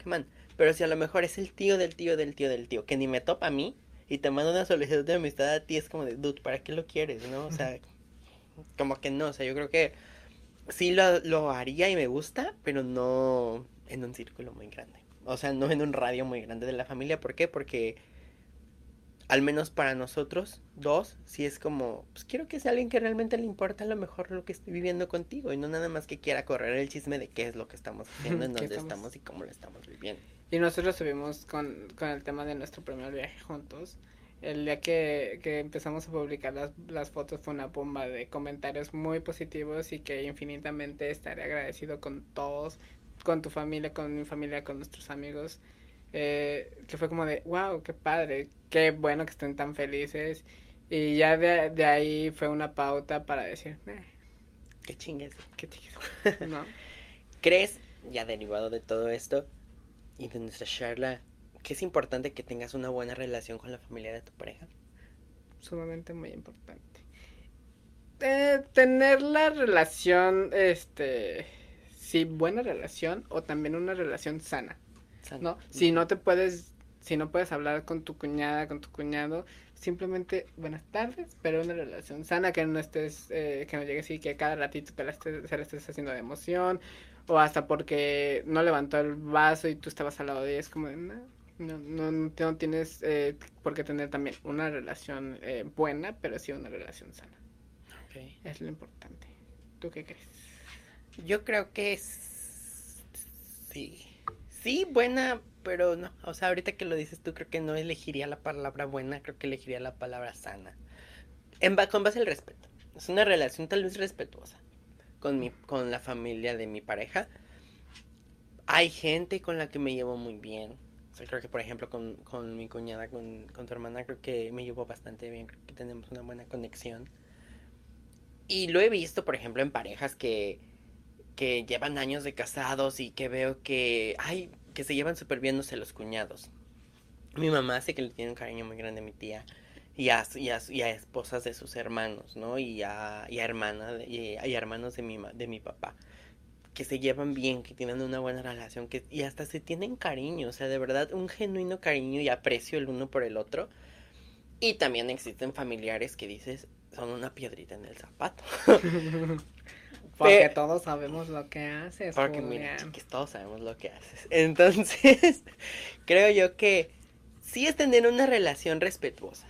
man. Pero si a lo mejor es el tío del tío del tío del tío, que ni me topa a mí y te manda una solicitud de amistad a ti, es como de, dude, ¿para qué lo quieres? ¿No? O sea, como que no, o sea, yo creo que sí lo, lo haría y me gusta, pero no en un círculo muy grande. O sea, no en un radio muy grande de la familia. ¿Por qué? Porque al menos para nosotros dos, si es como, pues quiero que sea alguien que realmente le importa a lo mejor lo que estoy viviendo contigo y no nada más que quiera correr el chisme de qué es lo que estamos haciendo, en dónde estamos? y cómo lo estamos viviendo. Y nosotros estuvimos con, con el tema de nuestro primer viaje juntos. El día que, que empezamos a publicar las, las fotos fue una bomba de comentarios muy positivos y que infinitamente estaré agradecido con todos, con tu familia, con mi familia, con nuestros amigos eh, que fue como de, wow, qué padre, qué bueno que estén tan felices. Y ya de, de ahí fue una pauta para decir, eh, qué chingues. Qué chingues. ¿No? ¿Crees, ya derivado de todo esto y de nuestra charla, que es importante que tengas una buena relación con la familia de tu pareja? Sumamente muy importante. Eh, tener la relación, este, sí, buena relación o también una relación sana. ¿no? Si no te puedes, si no puedes hablar con tu cuñada, con tu cuñado, simplemente buenas tardes, pero una relación sana, que no estés, eh, que no llegues y que cada ratito te la estés, se la estés haciendo de emoción, o hasta porque no levantó el vaso y tú estabas al lado de ella, es como no, no, no, tienes eh, por qué tener también una relación eh, buena, pero sí una relación sana. Es lo importante. ¿Tú qué crees? Yo creo que es... sí sí, buena, pero no. O sea, ahorita que lo dices tú, creo que no elegiría la palabra buena, creo que elegiría la palabra sana. En, con base al respeto. Es una relación tal vez respetuosa con, mi, con la familia de mi pareja. Hay gente con la que me llevo muy bien. Creo que, por ejemplo, con, con mi cuñada, con, con tu hermana, creo que me llevo bastante bien. Creo que tenemos una buena conexión. Y lo he visto, por ejemplo, en parejas que que llevan años de casados y que veo que, ay, que se llevan súper bien, los cuñados. Mi mamá sé que le tiene un cariño muy grande a mi tía y a, y a, esposas de sus hermanos, ¿no? Y a, y a hermanas, y, hermanos de mi, de mi papá. Que se llevan bien, que tienen una buena relación, que, y hasta se tienen cariño, o sea, de verdad, un genuino cariño y aprecio el uno por el otro. Y también existen familiares que dices, son una piedrita en el zapato. Porque todos sabemos lo que haces. Porque mira, todos sabemos lo que haces. Entonces, creo yo que sí es tener una relación respetuosa.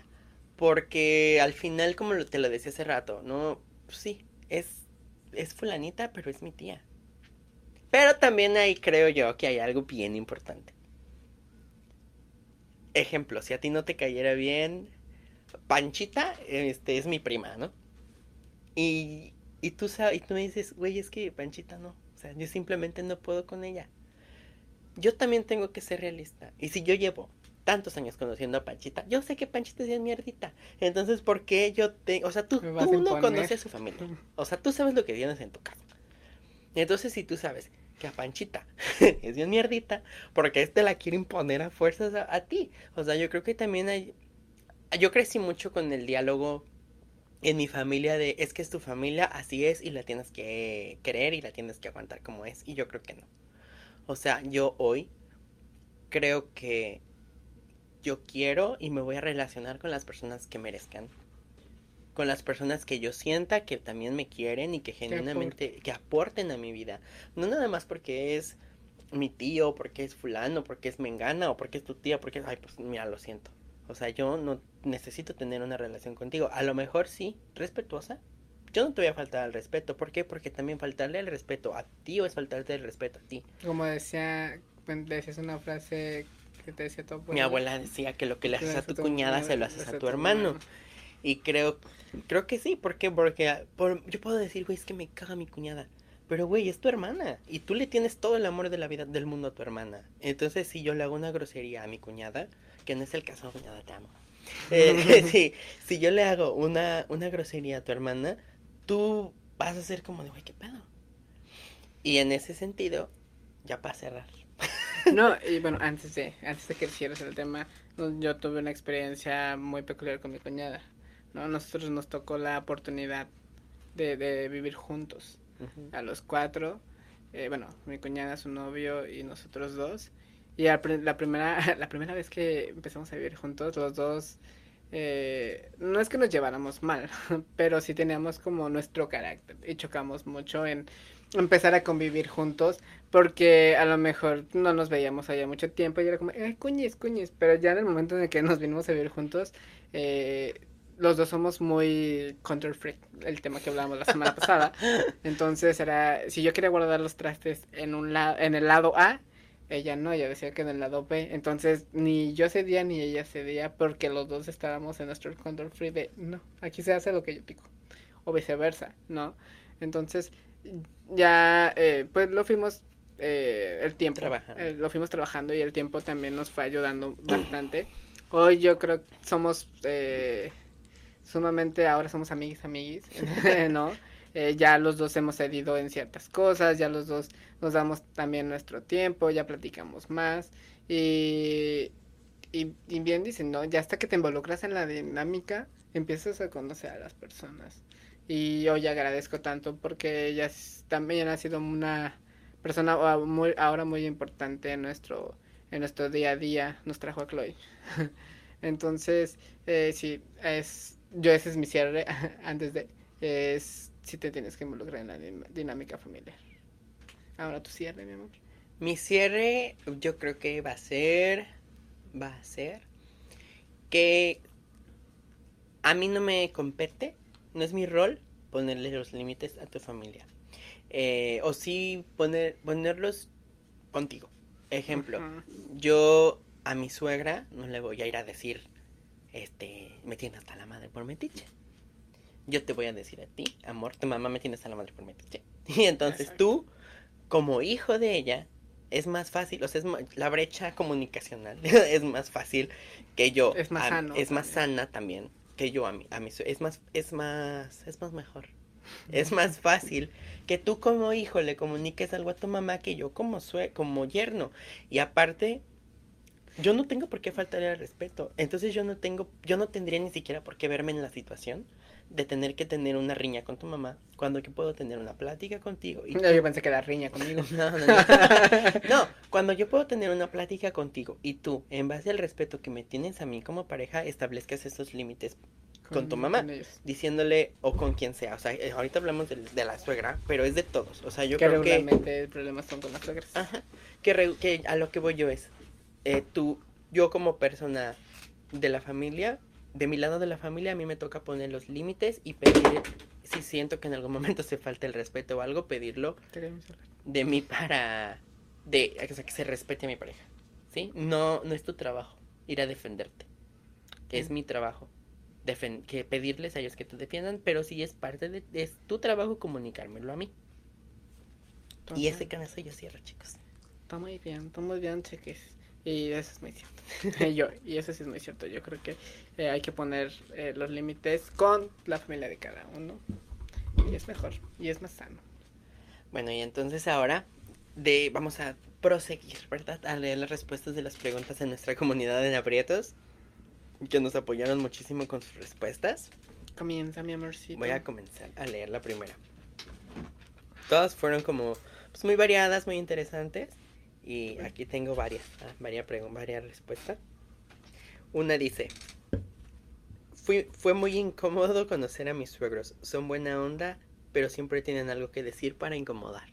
Porque al final, como te lo decía hace rato, ¿no? Pues sí, es, es fulanita, pero es mi tía. Pero también ahí creo yo que hay algo bien importante. Ejemplo, si a ti no te cayera bien, Panchita, este, es mi prima, ¿no? Y y tú, sabes, y tú me dices, güey, es que Panchita no. O sea, yo simplemente no puedo con ella. Yo también tengo que ser realista. Y si yo llevo tantos años conociendo a Panchita, yo sé que Panchita es mierdita. Entonces, ¿por qué yo tengo...? O sea, tú, tú no conoces a su familia. O sea, tú sabes lo que tienes en tu casa. Entonces, si tú sabes que a Panchita es bien mierdita, porque este la quiere imponer a fuerzas a ti. O sea, yo creo que también hay... Yo crecí mucho con el diálogo en mi familia de es que es tu familia, así es y la tienes que querer y la tienes que aguantar como es. Y yo creo que no. O sea, yo hoy creo que yo quiero y me voy a relacionar con las personas que merezcan. Con las personas que yo sienta que también me quieren y que genuinamente que aporten a mi vida. No nada más porque es mi tío, porque es fulano, porque es mengana o porque es tu tía, porque ay, pues mira, lo siento. O sea, yo no necesito tener una relación contigo. A lo mejor sí, respetuosa. Yo no te voy a faltar al respeto. ¿Por qué? Porque también faltarle el respeto a ti o es faltarte el respeto a ti. Como decía, decías una frase que te decía tu abuela. Mi abuela decía que lo que le haces a tu cuñada se lo haces a tu hermano. Y creo, creo que sí. ¿Por qué? Porque yo puedo decir, güey, es que me caga mi cuñada. Pero, güey, es tu hermana. Y tú le tienes todo el amor de la vida del mundo a tu hermana. Entonces, si yo le hago una grosería a mi cuñada, que no es el caso, cuñada, te amo. Eh, si yo le hago una, una grosería a tu hermana, tú vas a ser como de, güey, ¿qué pedo? Y en ese sentido, ya para cerrar. No, y bueno, antes de, antes de que cierres el tema, yo tuve una experiencia muy peculiar con mi cuñada. ¿No? Nosotros nos tocó la oportunidad de, de vivir juntos a los cuatro. Eh, bueno, mi cuñada, su novio y nosotros dos. Y la, primera, la primera vez que empezamos a vivir juntos, los dos, eh, no es que nos lleváramos mal, pero sí teníamos como nuestro carácter y chocamos mucho en empezar a convivir juntos porque a lo mejor no nos veíamos allá mucho tiempo y era como, ay, cuñes, cuñes, pero ya en el momento en el que nos vinimos a vivir juntos, eh, los dos somos muy counter freak, el tema que hablábamos la semana pasada. Entonces era, si yo quería guardar los trastes en un lado, en el lado A, ella no, ella decía que en el lado B. Entonces ni yo cedía ni ella cedía porque los dos estábamos en nuestro control free de no, aquí se hace lo que yo digo. O viceversa, ¿no? Entonces ya eh, pues lo fuimos eh, el tiempo, eh, lo fuimos trabajando y el tiempo también nos fue ayudando bastante. Hoy yo creo que somos eh, sumamente ahora somos amiguis, amiguis, ¿no? Eh, ya los dos hemos cedido en ciertas cosas, ya los dos nos damos también nuestro tiempo, ya platicamos más y, y, bien dicen, ¿no? Ya hasta que te involucras en la dinámica, empiezas a conocer a las personas. Y hoy agradezco tanto porque ella también ha sido una persona muy, ahora muy importante en nuestro, en nuestro día a día, nos trajo a Chloe. Entonces, eh, sí, es yo ese es mi cierre antes de es si te tienes que involucrar en la dinámica familiar. Ahora tu cierre, mi amor. Mi cierre yo creo que va a ser va a ser que a mí no me compete, no es mi rol ponerle los límites a tu familia. Eh, o sí poner, ponerlos contigo. Ejemplo, yo a mi suegra no le voy a ir a decir este, me tiene hasta la madre por metiche. Yo te voy a decir a ti, amor, tu mamá me tiene hasta la madre por metiche. Y entonces tú, como hijo de ella, es más fácil, o sea, es la brecha comunicacional es más fácil que yo. Es más Es más sana también que yo a mí, a mí. Es más, es más, es más mejor. Es más fácil que tú como hijo le comuniques algo a tu mamá que yo como sue como yerno. Y aparte, yo no tengo por qué faltarle al respeto. Entonces yo no tengo, yo no tendría ni siquiera por qué verme en la situación de tener que tener una riña con tu mamá cuando yo puedo tener una plática contigo. Y yo pensé que era riña conmigo. no, no, no. no, cuando yo puedo tener una plática contigo y tú, en base al respeto que me tienes a mí como pareja, establezcas esos límites con, tu mamá, diciéndole o con quien sea. O sea, eh, ahorita hablamos de, la suegra, pero es de todos. O sea, yo creo que... el problema son con las suegras. Ajá. Que, que a lo que voy yo es, eh, tú, yo como persona de la familia, de mi lado de la familia, a mí me toca poner los límites y pedir, si siento que en algún momento se falta el respeto o algo, pedirlo de mí para, de, o sea, que se respete a mi pareja, ¿sí? No, no es tu trabajo ir a defenderte, es mi trabajo. que pedirles a ellos que te defiendan, pero sí es parte de, es tu trabajo comunicármelo a mí. Y ese canal yo cierro, chicos. Está muy bien, está muy bien, cheques. Y eso es muy cierto. yo, y eso sí es muy cierto. Yo creo que eh, hay que poner eh, los límites con la familia de cada uno. Y es mejor. Y es más sano. Bueno, y entonces ahora de, vamos a proseguir, ¿verdad? A leer las respuestas de las preguntas en nuestra comunidad en aprietos. Que nos apoyaron muchísimo con sus respuestas. Comienza, mi amorcito. Voy a comenzar a leer la primera. Todas fueron como pues, muy variadas, muy interesantes. Y aquí tengo varias, ah, varias, varias respuestas. Una dice, Fui, fue muy incómodo conocer a mis suegros. Son buena onda, pero siempre tienen algo que decir para incomodar.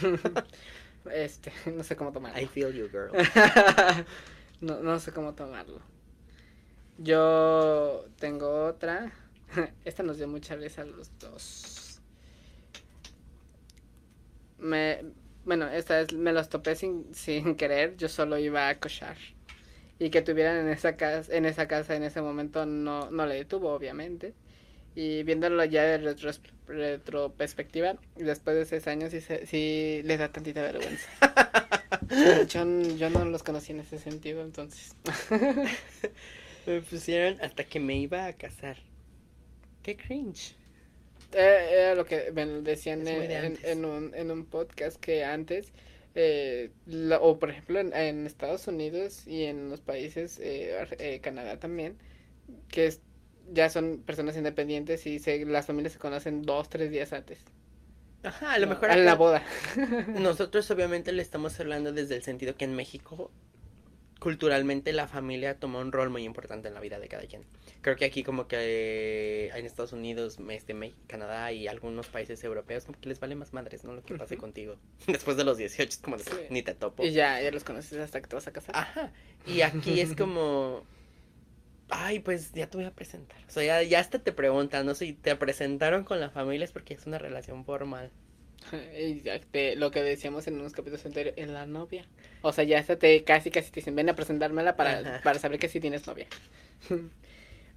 este, no sé cómo tomarlo. I feel you, girl. no, no sé cómo tomarlo. Yo tengo otra. Esta nos dio mucha risa a los dos. Me, bueno, esta es, me los topé sin, sin querer. Yo solo iba a cochar y que tuvieran en esa casa, en esa casa en ese momento no, no le detuvo, obviamente. Y viéndolo ya de retro, retroperspectiva, después de seis años sí, sí les da tantita vergüenza. yo, yo no los conocí en ese sentido, entonces. me pusieron hasta que me iba a casar. Qué cringe. Eh, era lo que me decían en, en, un, en un podcast que antes eh, o por ejemplo en, Estados Unidos y en los países, eh, eh, Canadá también, que es, ya son personas independientes y se, las familias se conocen dos, tres días antes. Ajá, a lo mejor. A la boda. Nosotros obviamente le estamos hablando desde el sentido que en México culturalmente la familia toma un rol muy importante en la vida de cada quien. Creo que aquí como que en Estados Unidos, este, México, Canadá y algunos países europeos como que les vale más madres, ¿no? Lo que pase contigo. Después de los 18 es como ni te topo. Y ya, ya los conoces hasta que te vas a casar. Ajá. Y aquí es como ay, pues ya te voy a presentar. O sea, ya, ya hasta te preguntan, no sé, si te presentaron con la familia es porque es una relación formal. Lo que decíamos en unos capítulos anteriores, en la novia. O sea, ya hasta te casi casi te dicen, ven a presentármela para, para saber que sí tienes novia.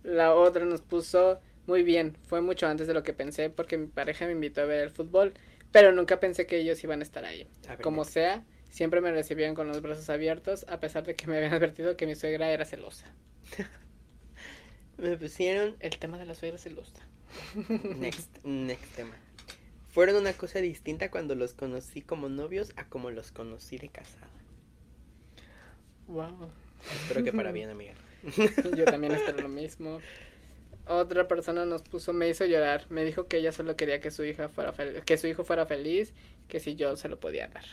la otra nos puso, muy bien, fue mucho antes de lo que pensé porque mi pareja me invitó a ver el fútbol, pero nunca pensé que ellos iban a estar ahí. Como sea, siempre me recibían con los brazos abiertos, a pesar de que me habían advertido que mi suegra era celosa. me pusieron el tema de la suegra celosa. Next, next tema fueron una cosa distinta cuando los conocí como novios a como los conocí de casada. Wow. Espero que para bien, amiga. Yo también espero lo mismo. Otra persona nos puso, me hizo llorar. Me dijo que ella solo quería que su hija fuera que su hijo fuera feliz, que si yo se lo podía dar.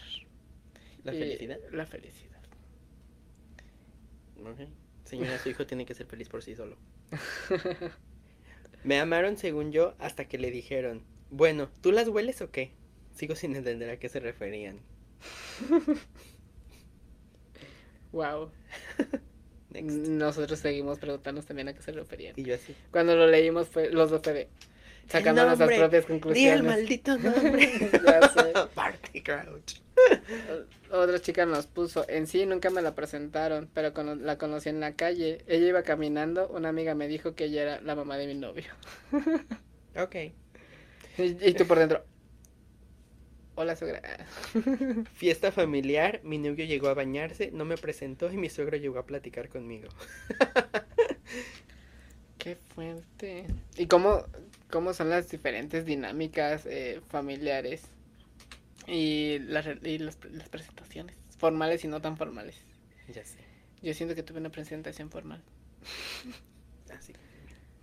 ¿La felicidad? La felicidad. Señora, su hijo tiene que ser feliz por sí solo. Me amaron según yo hasta que le dijeron, bueno, ¿tú las hueles o qué? Sigo sin entender a qué se referían. wow. Nosotros seguimos preguntándonos también a qué se referían. Y yo así. Cuando lo leímos fue los dos fue de sacando nuestras propias conclusiones. el maldito nombre. ya sé. Party Crouch. Otra chica nos puso, en sí nunca me la presentaron, pero la conocí en la calle. Ella iba caminando, una amiga me dijo que ella era la mamá de mi novio. ok. Y, tú por dentro. Hola, suegra. Fiesta familiar, mi novio llegó a bañarse, no me presentó y mi suegro llegó a platicar conmigo. Qué fuerte. ¿Y cómo, cómo son las diferentes dinámicas eh, familiares y, las, y las, presentaciones? Formales y no tan formales. Ya sé. Yo siento que tuve una presentación formal.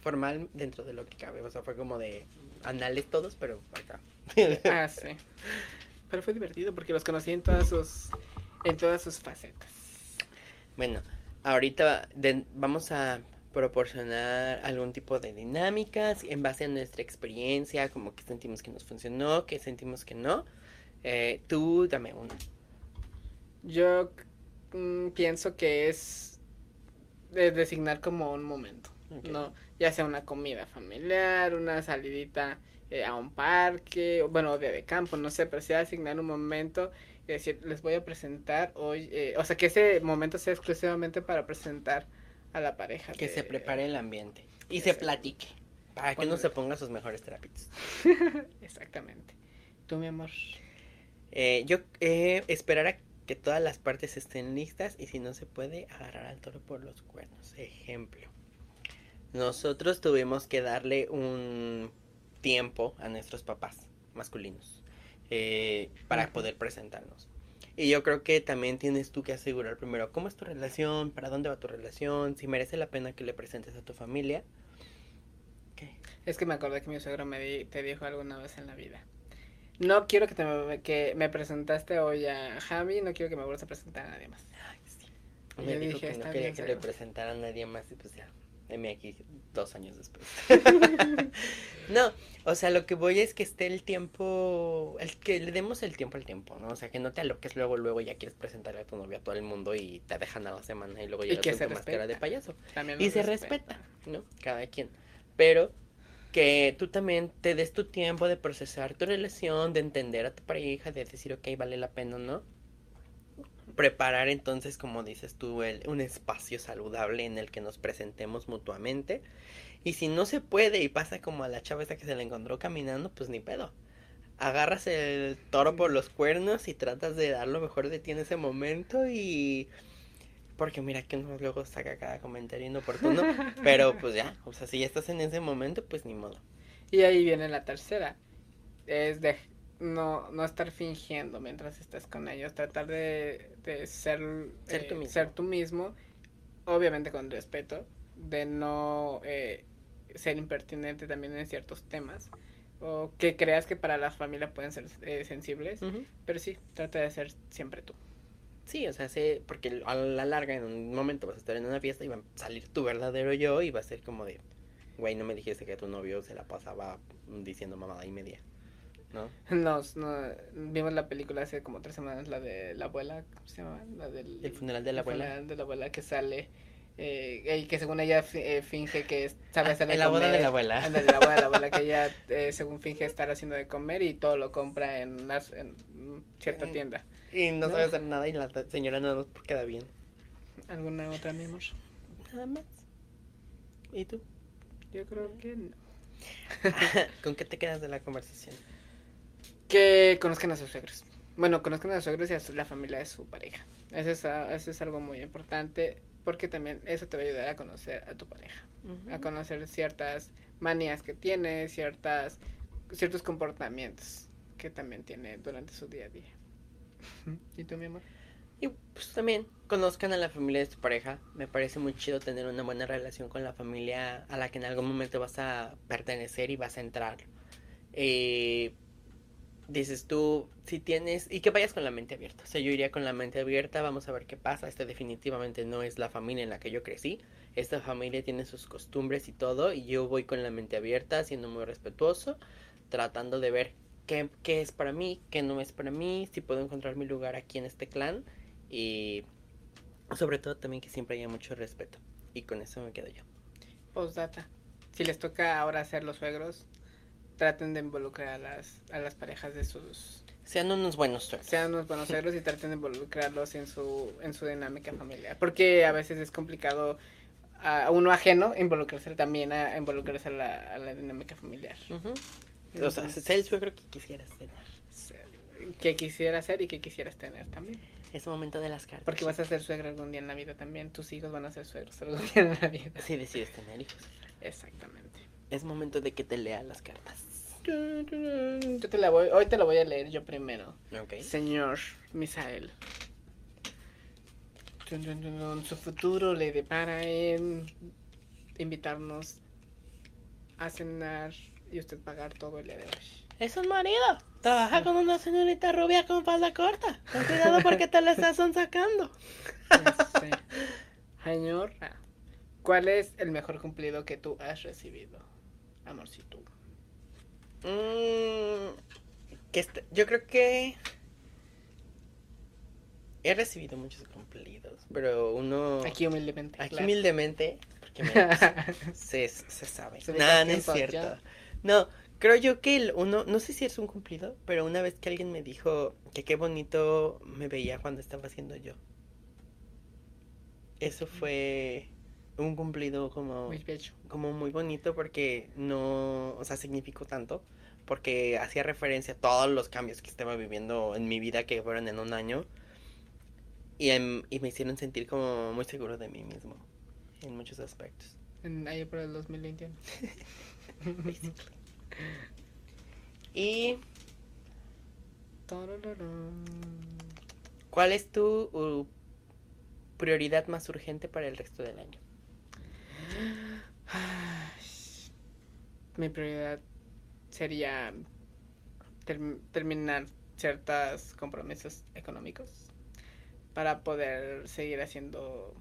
Formal dentro de lo que cabe. O sea, fue como de anales todos, pero acá. ah, sí. Pero fue divertido porque los conocí en todas sus, en todas sus facetas. Bueno, ahorita vamos a proporcionar algún tipo de dinámicas en base a nuestra experiencia, como que sentimos que nos funcionó, que sentimos que no. Eh, tú dame uno. Yo mm, pienso que es de designar como un momento. No, ya sea una comida familiar, una salidita eh, a un parque, bueno, de, de campo, no sé, pero sea asignar un momento y decir, les voy a presentar hoy, eh, o sea, que ese momento sea exclusivamente para presentar a la pareja. Que se prepare el ambiente y se platique, para que no se ponga sus mejores terapias. Exactamente. ¿Tú, mi amor? Eh, yo eh, esperar a que todas las partes estén listas y si no se puede, agarrar al toro por los cuernos. Ejemplo nosotros tuvimos que darle un tiempo a nuestros papás masculinos eh, para poder presentarnos. Y yo creo que también tienes tú que asegurar primero cómo es tu relación, para dónde va tu relación, si merece la pena que le presentes a tu familia. Es que me acordé que mi suegro me te dijo alguna vez en la vida. No quiero que, te me, que me presentaste hoy a Javi, no quiero que me vuelvas a presentar a nadie más. Y Me yo dijo dije, que no "Está quería que le suegro". presentara a nadie más y pues ya, aquí dos años después. no, o sea, lo que voy es que esté el tiempo, el que le demos el tiempo al tiempo, ¿no? O sea, que no te aloques luego, luego ya quieres presentarle a tu novia a todo el mundo y te dejan a la semana y luego llegas que con tu máscara de respeta. payaso. También Y se respeta, ¿no? Cada quien. Pero que tú también te des tu tiempo de procesar tu relación, de entender a tu pareja, de decir, ok, vale la pena o no. Preparar entonces, como dices tú, el- un espacio saludable en el que nos presentemos mutuamente. Y si no se puede y pasa como a la chava esa que se la encontró caminando, pues ni pedo. Agarras el toro por los cuernos y tratas de dar lo mejor de ti en ese momento y... Porque mira que uno luego saca cada comentario inoportuno, pero pues ya, o sea, si ya estás en ese momento, pues ni modo. Y ahí viene la tercera. Es de no, no estar fingiendo mientras estás con ellos. Tratar de, de ser, Ser eh, tú mismo. ser tú mismo. Obviamente con respeto. De no eh, ser impertinente también en ciertos temas. O que creas que para la familia pueden ser eh, sensibles. Pero sí, trata de ser siempre tú. Sí, o sea, sé, porque a la larga en un momento vas a estar en una fiesta y va a salir tu verdadero yo y va a ser como de, güey, no me dijiste que tu novio se la pasaba diciendo mamada y media, ¿no? Nos, no, vimos la película hace como tres semanas, la de la abuela, ¿cómo se llama? La del El funeral de la el abuela. funeral de la abuela que sale eh, y que según ella eh, finge que sabe Ah, hacer de en la boda de la abuela. Ándale, la boda de la abuela que ella eh, según finge estar haciendo de comer y todo lo compra en, en cierta Mm. tienda. Y no, No. sabe hacer nada y la señora nada más queda bien. ¿Alguna otra, mi amor? Nada más. ¿Y tú? Yo creo que no. ¿Con qué te quedas de la conversación? Que conozcan a sus suegros. Bueno, conozcan a sus suegros y a su- la familia de su pareja. Eso es, a- eso es algo muy importante porque también eso te va a ayudar a conocer a tu pareja. a conocer ciertas manías que tiene, ciertas ciertos comportamientos que también tiene durante su día a día. ¿Y tú, mi amor? Y pues también conozcan a la familia de su pareja. Me parece muy chido tener una buena relación con la familia a la que en algún momento vas a pertenecer y vas a entrar. Eh, dices tú, si tienes, y que vayas con la mente abierta. O sea, yo iría con la mente abierta, vamos a ver qué pasa. Esta definitivamente no es la familia en la que yo crecí. Esta familia tiene sus costumbres y todo, y yo voy con la mente abierta, siendo muy respetuoso, tratando de ver qué, qué es para mí, qué no es para mí, si puedo encontrar mi lugar aquí en este clan, y sobre todo también que siempre haya mucho respeto. Y con eso me quedo yo. Postdata. Si les toca ahora ser los suegros, traten de involucrar a las, a las parejas de sus... Sean unos buenos suegros. Sean unos buenos suegros y traten de involucrarlos en su, en su dinámica familiar. Porque a veces es complicado a uno ajeno involucrarse también a involucrarse a la, a la dinámica familiar. Ujú. O sea, Entonces, sé el suegro que quisieras tener. que quisieras ser y que quisieras tener también. Es momento de las cartas. Porque vas a ser suegra algún día en la vida también. Tus hijos van a ser suegros algún día en la vida. Si decides tener hijos. Exactamente. Es momento de que te lea las cartas. Yo te la voy, hoy te la voy a leer yo primero. Señor Misael. Su futuro le depara en invitarnos a cenar y usted pagar todo el día de hoy. Es un marido. Trabaja con una señorita rubia con falda corta. Ten cuidado porque te la estás sacando. Este, Señor, ¿cuál es el mejor cumplido que tú has recibido, amorcito? Mm, que este- yo creo que he recibido muchos cumplidos, pero uno Aquí humildemente. aquí claro. humildemente, porque mira, se, se sabe. Se no es cierto. ya. No, creo yo que el uno, no sé si es un cumplido, pero una vez que alguien me dijo que qué bonito me veía cuando estaba haciendo yo. Eso fue un cumplido como Muy como muy bonito porque no, o sea, significó tanto, porque hacía referencia a todos los cambios que estaba viviendo en mi vida que fueron en un año y, em- y me hicieron sentir como muy seguro de mí mismo en muchos aspectos. En, ahí por el 2021. basically. ¿Y cuál es tu uh, prioridad más urgente para el resto del año? Mi prioridad sería term- terminar ciertos compromisos económicos para poder seguir haciendo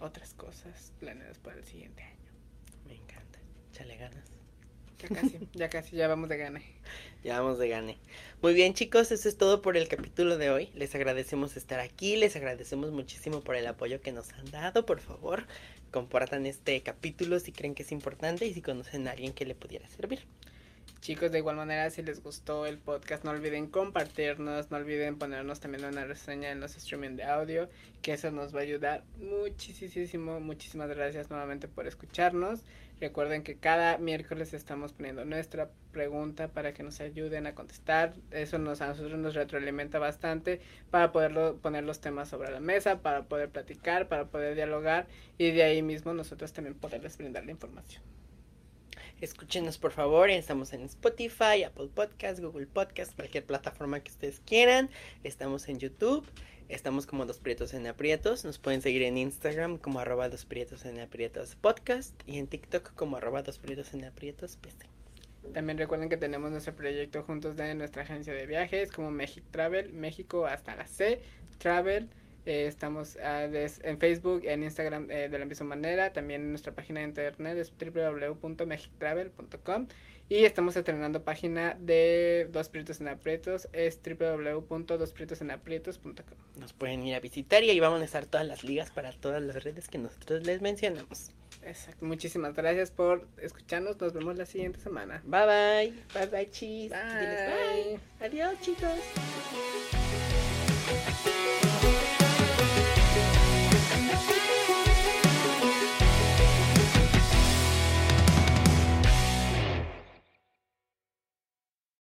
otras cosas planeadas para el siguiente año. Me encanta. Chale ganas. Ya casi, ya casi, ya vamos de gane. Ya vamos de gane. Muy bien, chicos, eso es todo por el capítulo de hoy. Les agradecemos estar aquí, les agradecemos muchísimo por el apoyo que nos han dado. Por favor, compartan este capítulo si creen que es importante y si conocen a alguien que le pudiera servir. Chicos, de igual manera, si les gustó el podcast, no olviden compartirnos, no olviden ponernos también una reseña en los streaming de audio, que eso nos va a ayudar muchísimo. Muchísimas gracias nuevamente por escucharnos. Recuerden que cada miércoles estamos poniendo nuestra pregunta para que nos ayuden a contestar. Eso nos, a nosotros nos retroalimenta bastante para poder poner los temas sobre la mesa, para poder platicar, para poder dialogar y de ahí mismo nosotros también poderles brindar la información. Escúchenos por favor, estamos en Spotify, Apple Podcast, Google Podcast, cualquier plataforma que ustedes quieran. Estamos en YouTube, estamos como Dos Prietos en Aprietos. Nos pueden seguir en Instagram como arroba Dos Prietos en Aprietos Podcast y en TikTok como arroba Dos Prietos en Aprietos PC. También recuerden que tenemos nuestro proyecto juntos de nuestra agencia de viajes como Magic Travel, México hasta la C, Travel. Eh, estamos ah, en Facebook, en Instagram eh, de la misma manera. También en nuestra página de internet es www.mexictravel.com. Y estamos estrenando página de Dos Prietos en Aprietos, es www.dosprietosenaprietos.com. Nos pueden ir a visitar y ahí vamos a estar todas las ligas para todas las redes que nosotros les mencionamos. Exacto. Muchísimas gracias por escucharnos. Nos vemos la siguiente semana. Bye bye. Bye bye, chis. bye. Adiós, chicos.